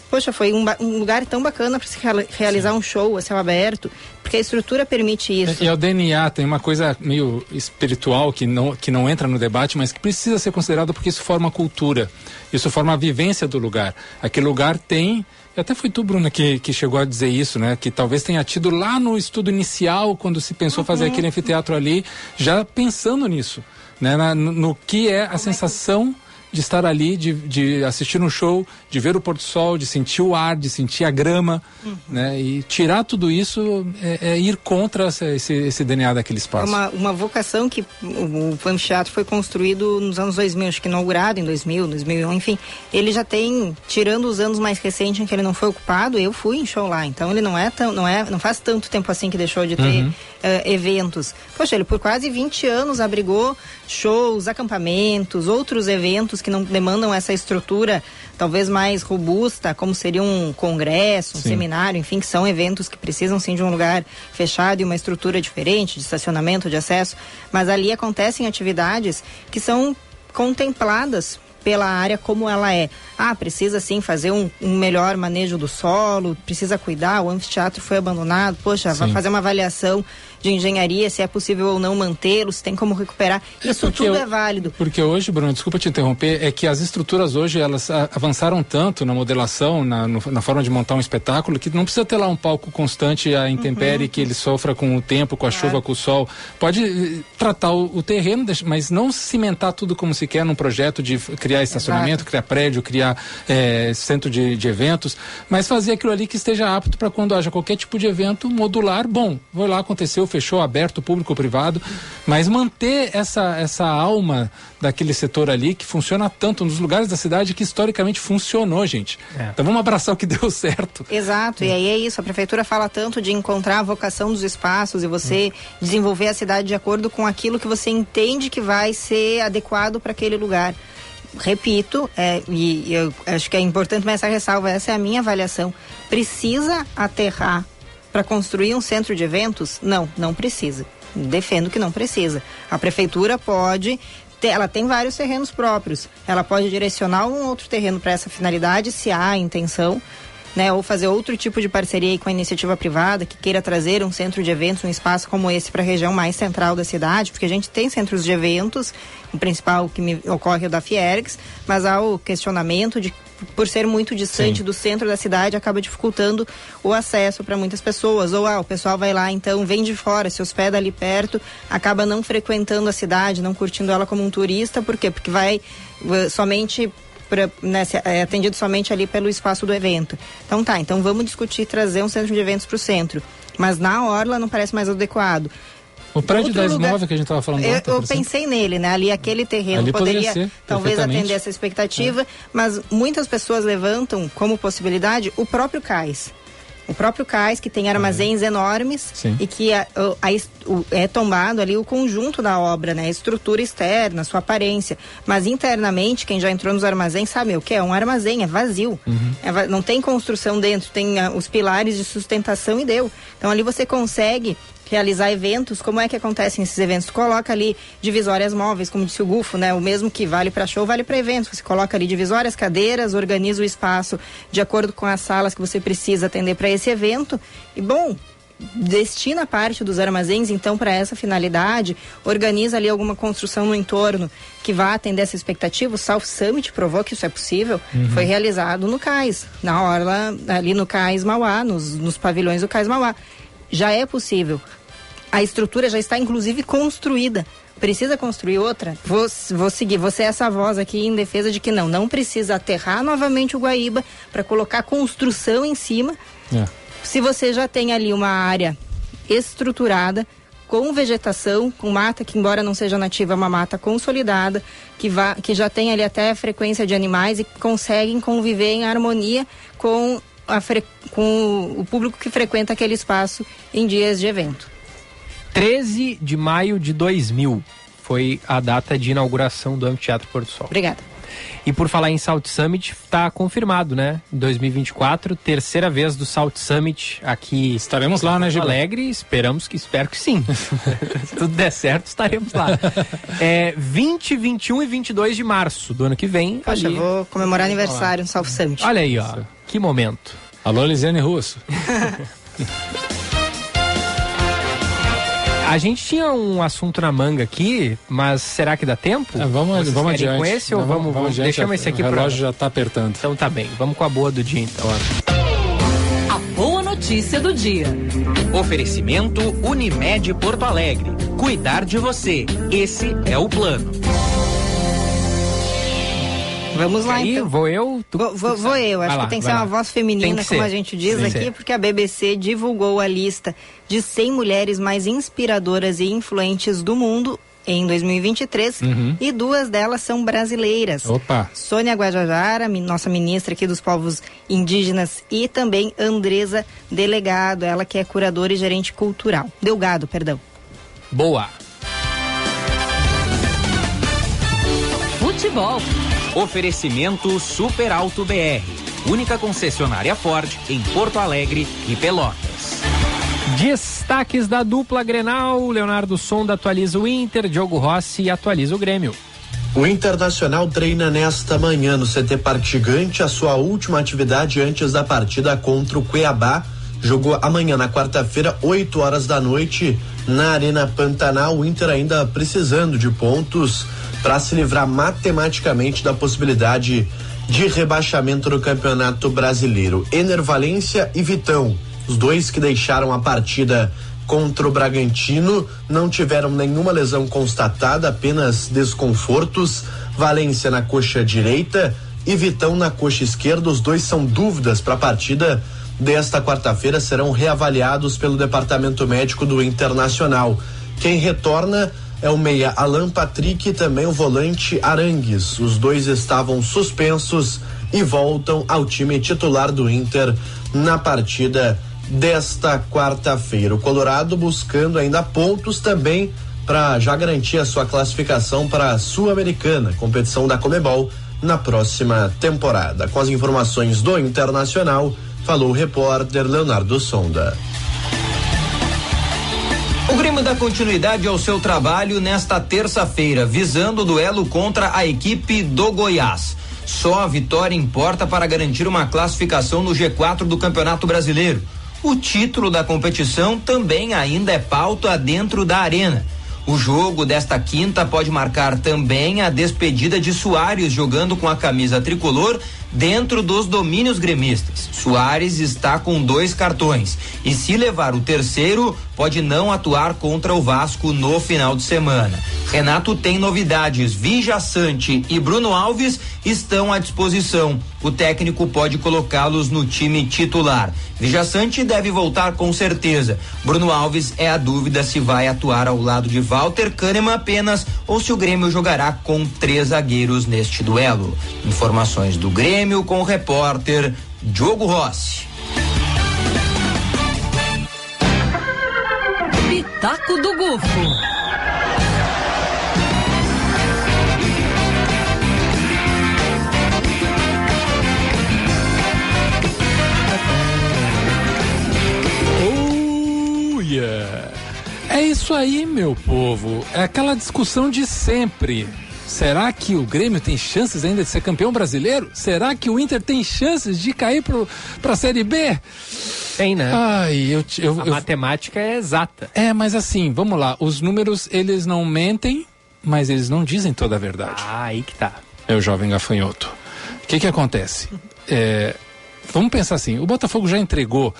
Poxa, foi um, um lugar tão bacana para se reali- realizar um show a céu aberto, porque a estrutura permite isso. E é o DNA, tem uma coisa meio espiritual que não, que não entra no debate, mas que precisa ser considerado porque isso forma cultura, isso forma a vivência do lugar. Aquele lugar tem. Até foi tu, Bruna, que, que chegou a dizer isso, né? Que talvez tenha tido lá no estudo inicial, quando se pensou fazer aquele anfiteatro ali, já pensando nisso, né? Na- no, no que é a sensação de estar ali, de, de assistir um show, de ver o pôr do sol, de sentir o ar, de sentir a grama, Uhum. né? E tirar tudo isso é, é ir contra essa- esse, esse DNA daquele É espaço. uma, uma vocação que o, o anfiteatro foi construído nos anos 2000, acho que inaugurado em 2000, 2001, enfim. Ele já tem, tirando os anos mais recentes em que ele não foi ocupado, eu fui em show lá. Então ele não é tão, não é, não faz tanto tempo assim que deixou de ter Uhum. Eh, eventos. Poxa, ele por quase 20 anos abrigou shows, acampamentos, outros eventos que não demandam essa estrutura talvez mais robusta, como seria um congresso, um Sim. seminário, enfim, que são eventos que precisam sim de um lugar fechado e uma estrutura diferente de estacionamento, de acesso, mas ali acontecem atividades que são contempladas pela área como ela é. Ah, precisa sim fazer um, um melhor manejo do solo, precisa cuidar, o anfiteatro foi abandonado, poxa, vai Sim. fazer uma avaliação de engenharia, se é possível ou não mantê-lo, se tem como recuperar. Isso porque tudo eu- é válido. Porque hoje, Bruno, desculpa te interromper, é que as estruturas hoje elas avançaram tanto na modelação, na, no- na forma de montar um espetáculo, que não precisa ter lá um palco constante a intempérie que ele sofra com o tempo, com a chuva, com o sol. Pode eh, tratar o, o terreno, mas não cimentar tudo como se quer num projeto de criar estacionamento, criar prédio, criar eh, centro de, de eventos, mas fazer aquilo ali que esteja apto para quando haja qualquer tipo de evento modular. Bom, foi lá, aconteceu, fechou, aberto, público, privado, mas manter essa, essa alma daquele setor ali que funciona tanto nos lugares da cidade que historicamente funcionou, gente. Então vamos abraçar o que deu certo. Exato, e aí é isso. A prefeitura fala tanto de encontrar a vocação dos espaços e você desenvolver a cidade de acordo com aquilo que você entende que vai ser adequado para aquele lugar. Repito, é, e eu acho que é importante mais essa ressalva, essa é a minha avaliação. Precisa aterrar para construir um centro de eventos? Não, não precisa. Defendo que não precisa. A prefeitura pode ela tem vários terrenos próprios. Ela pode direcionar um outro terreno para essa finalidade, se há a intenção, né? Ou fazer outro tipo de parceria com a iniciativa privada que queira trazer um centro de eventos, um espaço como esse para a região mais central da cidade, porque a gente tem centros de eventos, o principal que me ocorre é o da Fiergs, mas há o questionamento de por ser muito distante Sim. do centro da cidade, acaba dificultando o acesso para muitas pessoas. Ou ah, o pessoal vai lá, então vem de fora, se hospeda ali perto, acaba não frequentando a cidade, não curtindo ela como um turista, por quê? Porque vai eh, somente pra, né, é atendido somente ali pelo espaço do evento. Então tá, então vamos discutir trazer um centro de eventos para o centro. Mas na orla não parece mais adequado. O prédio Outro da lugar- Esmóvel que a gente estava falando Eu, ontem, eu pensei nele, né? Ali aquele terreno Ali poderia ser, talvez atender essa expectativa, mas muitas pessoas levantam como possibilidade o próprio cais. O próprio cais que tem armazéns enormes Sim. e que a- a o- é tombado ali o conjunto da obra, né? A estrutura externa, sua aparência. Mas internamente, quem já entrou nos armazéns sabe o que é um armazém, é vazio. É va- não tem construção dentro, tem ah, os pilares de sustentação e deu. Então ali você consegue realizar eventos, como é que acontecem esses eventos? Tu coloca ali divisórias móveis, como disse o Gufo, né? O mesmo que vale para show, vale para eventos. Você coloca ali divisórias, cadeiras, organiza o espaço de acordo com as salas que você precisa atender para esse evento. E bom, destina parte dos armazéns então para essa finalidade, organiza ali alguma construção no entorno que vá atender essa expectativa. O South Summit provou que isso é possível. Uhum. Foi realizado no Cais, na orla ali no Cais Mauá, nos, nos pavilhões do Cais Mauá. Já é possível. A estrutura já está inclusive construída. Precisa construir outra? Vou, vou seguir. Você é essa voz aqui em defesa de que não, não precisa aterrar novamente o Guaíba para colocar construção em cima É. se você já tem ali uma área estruturada, com vegetação, com mata, que embora não seja nativa, é uma mata consolidada, que, vá, que já tem ali até frequência de animais e que conseguem conviver em harmonia com, a com o público que frequenta aquele espaço em dias de evento. 13 de maio de 2000 foi a data de inauguração do Anfiteatro Porto Sol. Obrigada. E por falar em Salt Summit, está confirmado, né? Em 2024, terceira vez do Salt Summit aqui. Estaremos lá, né, Porto Giba? Alegre, esperamos que, espero que sim. Se tudo der certo, estaremos lá. É 20, 21 e 22 de março do ano que vem. Poxa, ali. vou comemorar aniversário no South Summit. Olha aí, ó. Que momento. Alô, Lisiane Russo. A gente tinha um assunto na manga aqui, mas será que dá tempo? É, vamos Vocês vamos adiante. com esse ou Não, vamos, vamos adiante, deixamos esse aqui O pra- relógio já está apertando. Então tá bem, vamos com a boa do dia então. A boa notícia do dia. Oferecimento Unimed Porto Alegre. Cuidar de você. Esse é o plano. Vamos lá, Aí, então. vou eu? Tu- Vou, vou- tu vou eu, acho lá, que tem que ser lá. uma voz feminina, como ser. a gente diz Tem aqui, ser. porque a BBC divulgou a lista de 100 mulheres mais inspiradoras e influentes do mundo em 2023 Uhum. e duas delas são brasileiras. Opa. Sônia Guajajara, nossa ministra aqui dos povos indígenas, e também Andresa Delegado, ela que é curadora e gerente cultural. Delgado, perdão. Boa. Futebol. Oferecimento Super Alto BR. Única concessionária Ford em Porto Alegre e Pelotas. Destaques da dupla Grenal. Leonardo Sonda atualiza o Inter, Diogo Rossi atualiza o Grêmio. O Internacional treina nesta manhã no CT Parque Gigante a sua última atividade antes da partida contra o Cuiabá. Jogou amanhã, na quarta-feira, 8 horas da noite, na Arena Pantanal. O Inter ainda precisando de pontos para se livrar matematicamente da possibilidade de rebaixamento no Campeonato Brasileiro. Ener Valência e Vitão, os dois que deixaram a partida contra o Bragantino, não tiveram nenhuma lesão constatada, apenas desconfortos. Valência na coxa direita e Vitão na coxa esquerda. Os dois são dúvidas para a partida desta quarta-feira, serão reavaliados pelo departamento médico do Internacional. Quem retorna é o meia Alan Patrick e também o volante Arangues. Os dois estavam suspensos e voltam ao time titular do Inter na partida desta quarta-feira. O Colorado buscando ainda pontos também para já garantir a sua classificação para a Sul-Americana, competição da Comebol, na próxima temporada. Com as informações do Internacional, falou o repórter Leonardo Sonda. O Grêmio dá continuidade ao seu trabalho nesta terça-feira, visando o duelo contra a equipe do Goiás. Só a vitória importa para garantir uma classificação no G4 do Campeonato Brasileiro. O título da competição também ainda é pauta dentro da arena. O jogo desta quinta pode marcar também a despedida de Soares jogando com a camisa tricolor dentro dos domínios gremistas. Soares está com dois cartões e se levar o terceiro, pode não atuar contra o Vasco no final de semana. Renato tem novidades. Vija Sante e Bruno Alves estão à disposição. O técnico pode colocá-los no time titular. Vija Sante deve voltar com certeza. Bruno Alves é a dúvida se vai atuar ao lado de Walter Kahneman apenas ou se o Grêmio jogará com três zagueiros neste duelo. Informações do Grêmio com o repórter Diogo Rossi. Pitaco do Gufo. Oh. É isso aí, meu povo. É aquela discussão de sempre. Será que o Grêmio tem chances ainda de ser campeão brasileiro? Será que o Inter tem chances de cair pro, pra Série B? Tem, né? Ai, eu, eu, A eu- matemática é exata. É, mas assim, vamos lá. Os números, eles não mentem, mas eles não dizem toda a verdade. Ah, aí que tá. É o jovem gafanhoto. O que que acontece? É, vamos pensar assim, o Botafogo já entregou.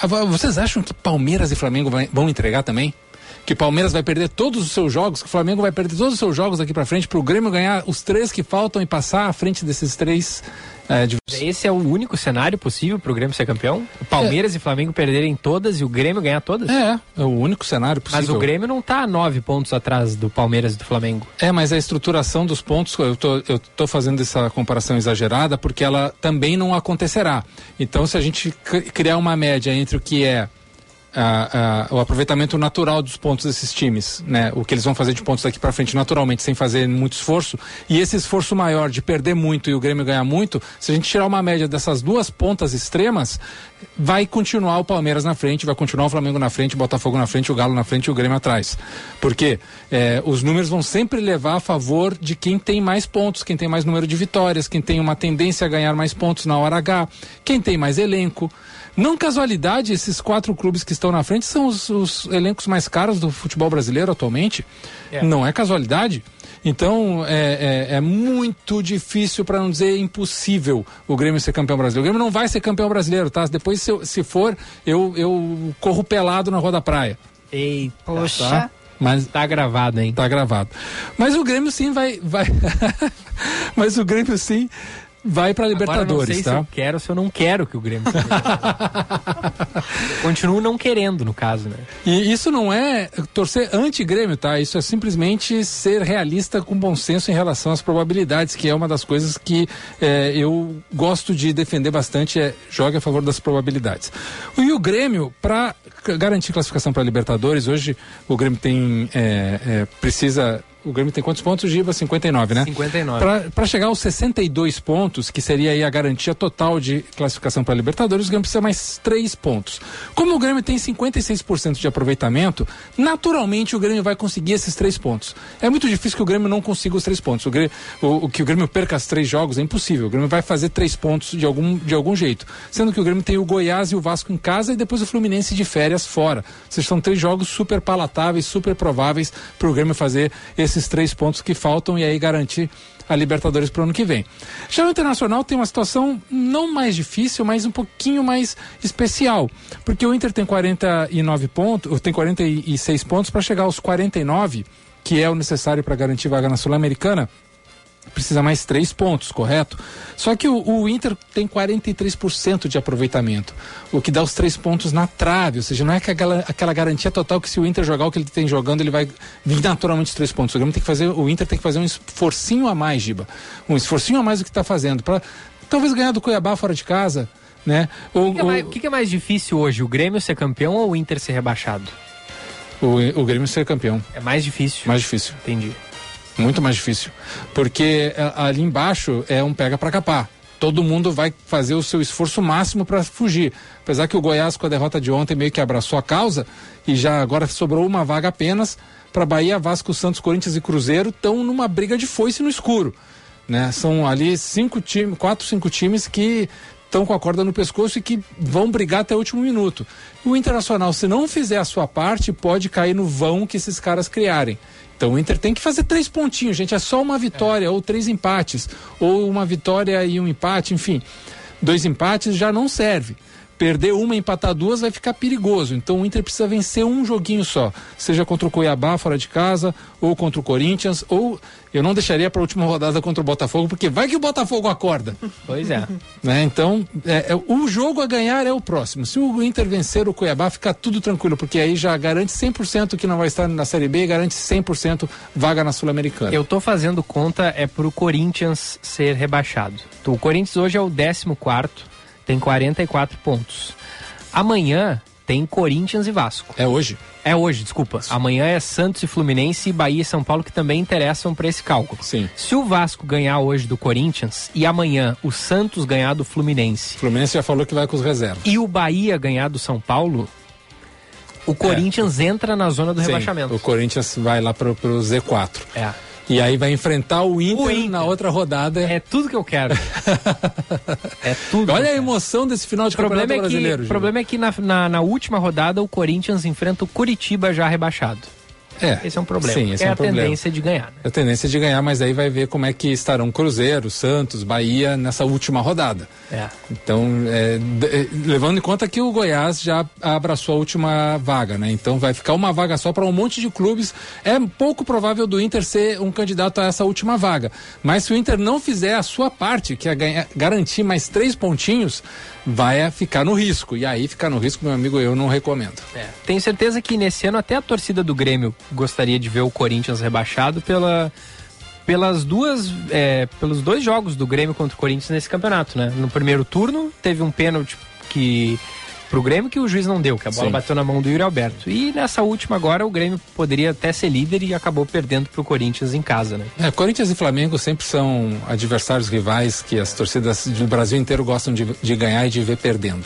Ah, vo- Vocês acham que Palmeiras e Flamengo vão entregar também? Que Palmeiras vai perder todos os seus jogos, que o Flamengo vai perder todos os seus jogos daqui pra frente, pro Grêmio ganhar os três que faltam e passar à frente desses três é, de- Esse é o único cenário possível pro Grêmio ser campeão? O Palmeiras e Flamengo perderem todas e o Grêmio ganhar todas? É, é o único cenário Mas possível. o Grêmio não tá a nove pontos atrás do Palmeiras e do Flamengo. É, mas a estruturação dos pontos, eu tô, eu tô fazendo essa comparação exagerada porque ela também não acontecerá. Então, se a gente cri- criar uma média entre o que é a- a- o aproveitamento natural dos pontos desses times, né? O que eles vão fazer de pontos daqui para frente naturalmente, sem fazer muito esforço, e esse esforço maior de perder muito e o Grêmio ganhar muito, se a gente tirar uma média dessas duas pontas extremas, vai continuar o Palmeiras na frente, vai continuar o Flamengo na frente, o Botafogo na frente, o Galo na frente e o Grêmio atrás. Porque é, os números vão sempre levar a favor de quem tem mais pontos, quem tem mais número de vitórias, quem tem uma tendência a ganhar mais pontos na hora H, quem tem mais elenco. Não casualidade, esses quatro clubes que estão na frente são os, os elencos mais caros do futebol brasileiro atualmente. É. Não é casualidade. Então é, é- é muito difícil, para não dizer impossível, o Grêmio ser campeão brasileiro. O Grêmio não vai ser campeão brasileiro, tá? Depois, se, eu- se for, eu, eu corro pelado na Rua da Praia. Eita. Poxa. Tá? Mas tá gravado, hein? Tá gravado. Mas o Grêmio sim vai vai Mas o Grêmio sim vai para Libertadores, Agora, não sei tá? se eu quero, se eu não quero que o Grêmio. Continuo não querendo, no caso, né? E isso não é torcer anti-Grêmio, tá? Isso é simplesmente ser realista com bom senso em relação às probabilidades, que é uma das coisas que eh, eu gosto de defender bastante, é jogue a favor das probabilidades. E o Grêmio, para garantir classificação para Libertadores, hoje o Grêmio tem. eh, eh, precisa. O Grêmio tem quantos pontos, Giba? 59, né? 59. Para chegar aos 62 pontos, que seria aí a garantia total de classificação para a Libertadores, o Grêmio precisa mais 3 pontos. Como o Grêmio tem 56% de aproveitamento, naturalmente o Grêmio vai conseguir esses 3 pontos. É muito difícil que o Grêmio não consiga os 3 pontos. O, Grêmio, o, o que o Grêmio perca os três jogos é impossível. O Grêmio vai fazer 3 pontos de algum, de algum jeito. Sendo que o Grêmio tem o Goiás e o Vasco em casa e depois o Fluminense de férias fora. Vocês são três jogos super palatáveis, super prováveis para o Grêmio fazer esses três pontos que faltam e aí garantir a Libertadores para o ano que vem. Já o Internacional tem uma situação não mais difícil, mas um pouquinho mais especial, porque o Inter tem 49 pontos, tem 46 pontos para chegar aos 49, que é o necessário para garantir vaga na Sul-Americana precisa mais três pontos, correto? Só que o, o Inter tem 43% de aproveitamento, o que dá os três pontos na trave, ou seja, não é aquela, aquela garantia total que se o Inter jogar o que ele tem jogando, ele vai vir naturalmente os três pontos. O, Grêmio tem que fazer, o Inter tem que fazer um esforcinho a mais, Giba. Um esforcinho a mais do que está fazendo, para talvez ganhar do Cuiabá fora de casa, né? O que, que, é mais, o que, que é mais difícil hoje, o Grêmio ser campeão ou o Inter ser rebaixado? O, o Grêmio ser campeão. É mais difícil. Mais difícil. Entendi. Muito mais difícil. Porque a- ali embaixo é um pega para capar. Todo mundo vai fazer o seu esforço máximo para fugir. Apesar que o Goiás, com a derrota de ontem, meio que abraçou a causa e já agora sobrou uma vaga apenas para Bahia, Vasco, Santos, Corinthians e Cruzeiro estão numa briga de foice no escuro. Né? São ali cinco times, quatro, cinco times que estão com a corda no pescoço e que vão brigar até o último minuto. O Internacional, se não fizer a sua parte, pode cair no vão que esses caras criarem. Então o Inter tem que fazer três pontinhos, gente. É só uma vitória, ou três empates, ou uma vitória e um empate, enfim. Dois empates já não serve. Perder uma empatar duas vai ficar perigoso. Então o Inter precisa vencer um joguinho só. Seja contra o Cuiabá fora de casa, ou contra o Corinthians, ou eu não deixaria para a última rodada contra o Botafogo, porque vai que o Botafogo acorda. Pois é. Né? Então, é, é, o jogo a ganhar é o próximo. Se o Inter vencer o Cuiabá, fica tudo tranquilo, porque aí já garante 100% que não vai estar na Série B e garante 100% vaga na Sul-Americana. Eu tô fazendo conta é pro Corinthians ser rebaixado. O Corinthians hoje é o 14 tem 44 pontos. Amanhã tem Corinthians e Vasco. É hoje? É hoje, desculpa. Amanhã é Santos e Fluminense e Bahia e São Paulo que também interessam para esse cálculo. Sim. Se o Vasco ganhar hoje do Corinthians e amanhã o Santos ganhar do Fluminense O Fluminense já falou que vai com os reservas. e o Bahia ganhar do São Paulo, o Corinthians entra na zona do Sim, rebaixamento. O Corinthians vai lá pro, pro Z4. É. E aí vai enfrentar o Inter, na outra rodada. É tudo que eu quero. é tudo. Olha a emoção desse final de O problema campeonato é que, brasileiro. o problema é que na, na, na última rodada o Corinthians enfrenta o Curitiba já rebaixado. É. Esse é um problema. Sim, esse é, é a problema. tendência de ganhar. né? A tendência de ganhar, mas aí vai ver como é que estarão Cruzeiro, Santos, Bahia nessa última rodada. É. Então, é, é, levando em conta que o Goiás já abraçou a última vaga, né? Então vai ficar uma vaga só para um monte de clubes. É pouco provável do Inter ser um candidato a essa última vaga. Mas se o Inter não fizer a sua parte, que é ganhar- garantir mais três pontinhos, vai é, ficar no risco. E aí ficar no risco, meu amigo, eu não recomendo. É. Tenho certeza que nesse ano até a torcida do Grêmio gostaria de ver o Corinthians rebaixado pela, pelas duas, é, pelos dois jogos do Grêmio contra o Corinthians nesse campeonato, né? No primeiro turno teve um pênalti que pro Grêmio que o juiz não deu, que a bola Sim. bateu na mão do Yuri Alberto. E nessa última agora o Grêmio poderia até ser líder e acabou perdendo pro Corinthians em casa, né? É, Corinthians e Flamengo sempre são adversários rivais que as torcidas do Brasil inteiro gostam de, de ganhar e de ver perdendo.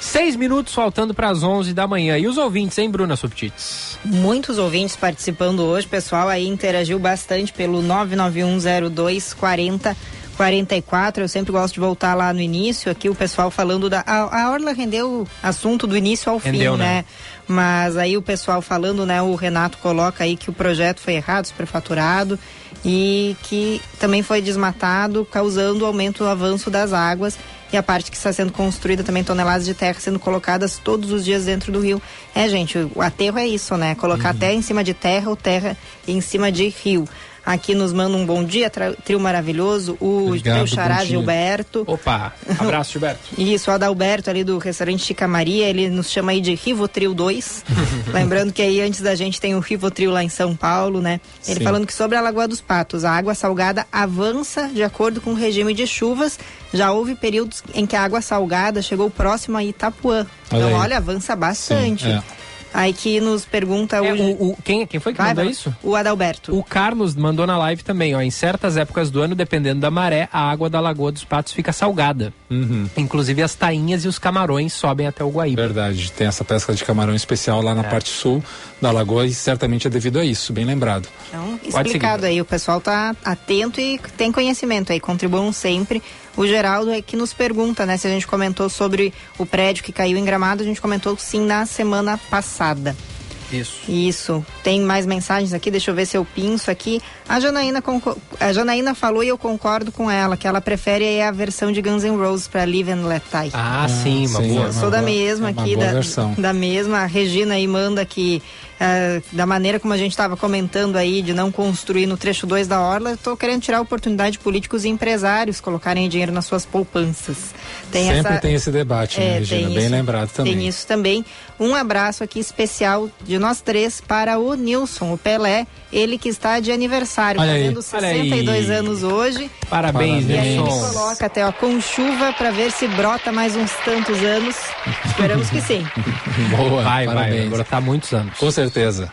Seis minutos faltando para as 11 da manhã. E os ouvintes, hein, Bruna Subtits? Muitos ouvintes participando hoje, pessoal aí interagiu bastante pelo 9910240 44. Eu sempre gosto de voltar lá no início, aqui o pessoal falando da. A, a Orla rendeu assunto do início ao Rendeu, fim, né? né? Mas aí o pessoal falando, né? O Renato coloca aí que o projeto foi errado, superfaturado e que também foi desmatado, causando aumento do avanço das águas. E a parte que está sendo construída também toneladas de terra sendo colocadas todos os dias dentro do rio. É, gente, o aterro é isso, né? Colocar terra em cima de terra ou terra em cima de rio. Aqui nos manda um bom dia, trio maravilhoso. O Obrigado, teu xará. Gilberto. Opa, abraço, Gilberto. Isso, o Adalberto ali do restaurante Chica Maria, ele nos chama aí de Rivotril 2. Lembrando que aí antes da gente tem o Rivotril lá em São Paulo, né? Ele Sim. falando que sobre a Lagoa dos Patos, a água salgada avança de acordo com o regime de chuvas. Já houve períodos em que a água salgada chegou próximo a Itapuã. Olha então, aí. olha, avança bastante. Sim, é. Aí que nos pergunta É, o, o- quem, quem foi que Vai, mandou isso? O Adalberto. O Carlos mandou na live também, ó. Em certas épocas do ano, dependendo da maré, a água da Lagoa dos Patos fica salgada. Inclusive as tainhas e os camarões sobem até o Guaíba. Verdade, tem essa pesca de camarão especial lá na parte sul da lagoa e certamente é devido a isso, bem lembrado. Então, explicado aí, o pessoal tá atento e tem conhecimento aí, contribuam sempre. O Geraldo é que nos pergunta, né, se a gente comentou sobre o prédio que caiu em Gramado, a gente comentou sim na semana passada. Isso. Isso. Tem mais mensagens aqui, deixa eu ver se eu pinço aqui. A Janaína, a Janaína falou e eu concordo com ela, que ela prefere aí a versão de Guns N' Roses para Live and Let Die. Ah, sim, uma boa. Eu sou da mesma é aqui, da, versão. da mesma. A Regina aí manda que, ah, da maneira como a gente estava comentando aí, de não construir no trecho 2 da Orla, tô querendo tirar a oportunidade de políticos e empresários colocarem dinheiro nas suas poupanças. Tem Sempre essa, tem esse debate, né, É, Regina? tem Bem isso. lembrado também. Tem isso também. Um abraço aqui especial de nós três para o Nilson, o Pelé, ele que está de aniversário, Olha fazendo aí. 62 anos hoje. Parabéns, E aí ele Nilson. coloca até ó, com chuva para ver se brota mais uns tantos anos. Esperamos que sim. Boa, Vai, vai, parabéns. vai brotar muitos anos. Com certeza.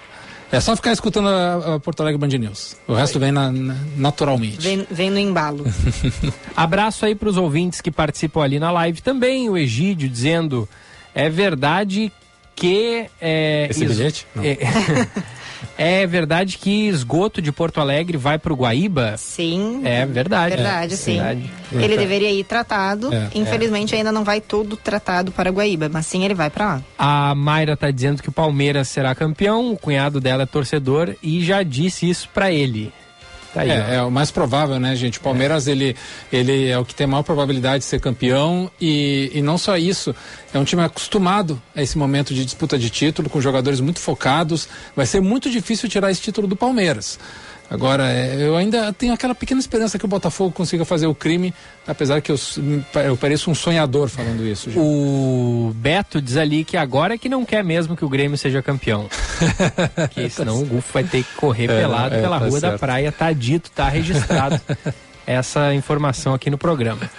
É só ficar escutando a, a Porto Alegre Band News. O resto vem na- na- naturalmente. Vem, vem no embalo. Abraço aí para os ouvintes que participam ali na live também. O Egídio dizendo: é verdade que. É, Esse bilhete? Não. É, é verdade que esgoto de Porto Alegre vai para o Guaíba? Sim. É verdade. Verdade, É, sim. verdade. Ele deveria ir tratado. É, Infelizmente ainda não vai todo tratado para Guaíba, mas sim ele vai para lá. A Mayra tá dizendo que o Palmeiras será campeão, o cunhado dela é torcedor e já disse isso pra ele. Tá aí, é, é o mais provável, né, gente? O Palmeiras, ele, ele é o que tem a maior probabilidade de ser campeão e, e não só isso, é um time acostumado a esse momento de disputa de título, com jogadores muito focados. Vai ser muito difícil tirar esse título do Palmeiras. Agora, é, eu ainda tenho aquela pequena esperança que o Botafogo consiga fazer o crime, apesar que eu, eu pareço um sonhador falando isso. gente. O Beto diz ali que agora é que não quer mesmo que o Grêmio seja campeão. Porque senão o Gufo vai ter que correr É, pelado é, pela tá Rua da certo. Praia. Tá dito, tá registrado essa informação aqui no programa.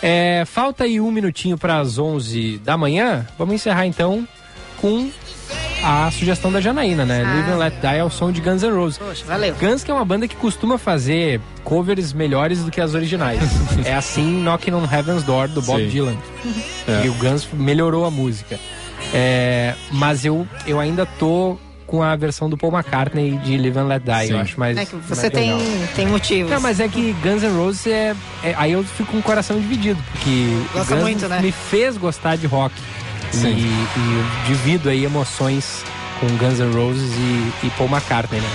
É, falta aí um minutinho para as 11 da manhã. Vamos encerrar então com a sugestão da Janaína, né? Ah. Live and Let Die é o som de Guns N' Roses. Poxa, valeu. Guns que é uma banda que costuma fazer covers melhores do que as originais. é assim Knocking on Heaven's Door, do Bob Sim. Dylan. É. E o Guns melhorou a música. É, mas eu, eu ainda tô com a versão do Paul McCartney de Live and Let Die. Sim. Eu acho mais. É que você mais tem, legal. tem motivos. Não, mas é que Guns N' Roses é, é- Aí eu fico com o coração dividido, porque Gosta Guns muito, né? me fez gostar de rock. E, Sim. e eu divido aí emoções com Guns N' Roses e, e Paul McCartney, né?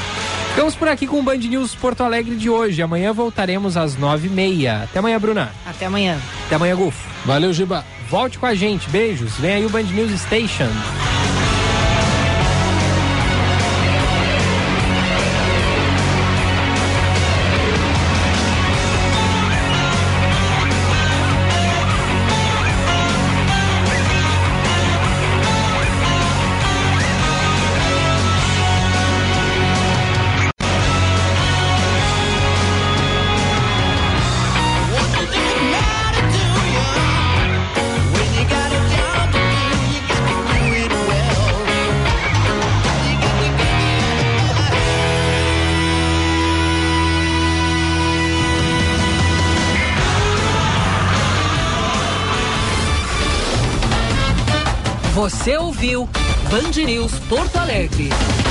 Ficamos por aqui com o Band News Porto Alegre de hoje. Amanhã voltaremos às nove e meia. Até amanhã, Bruna. Até amanhã. Até amanhã, Gufo. Valeu, Giba. Volte com a gente. Beijos. Vem aí o Band News Station. Ouviu Band News Porto Alegre.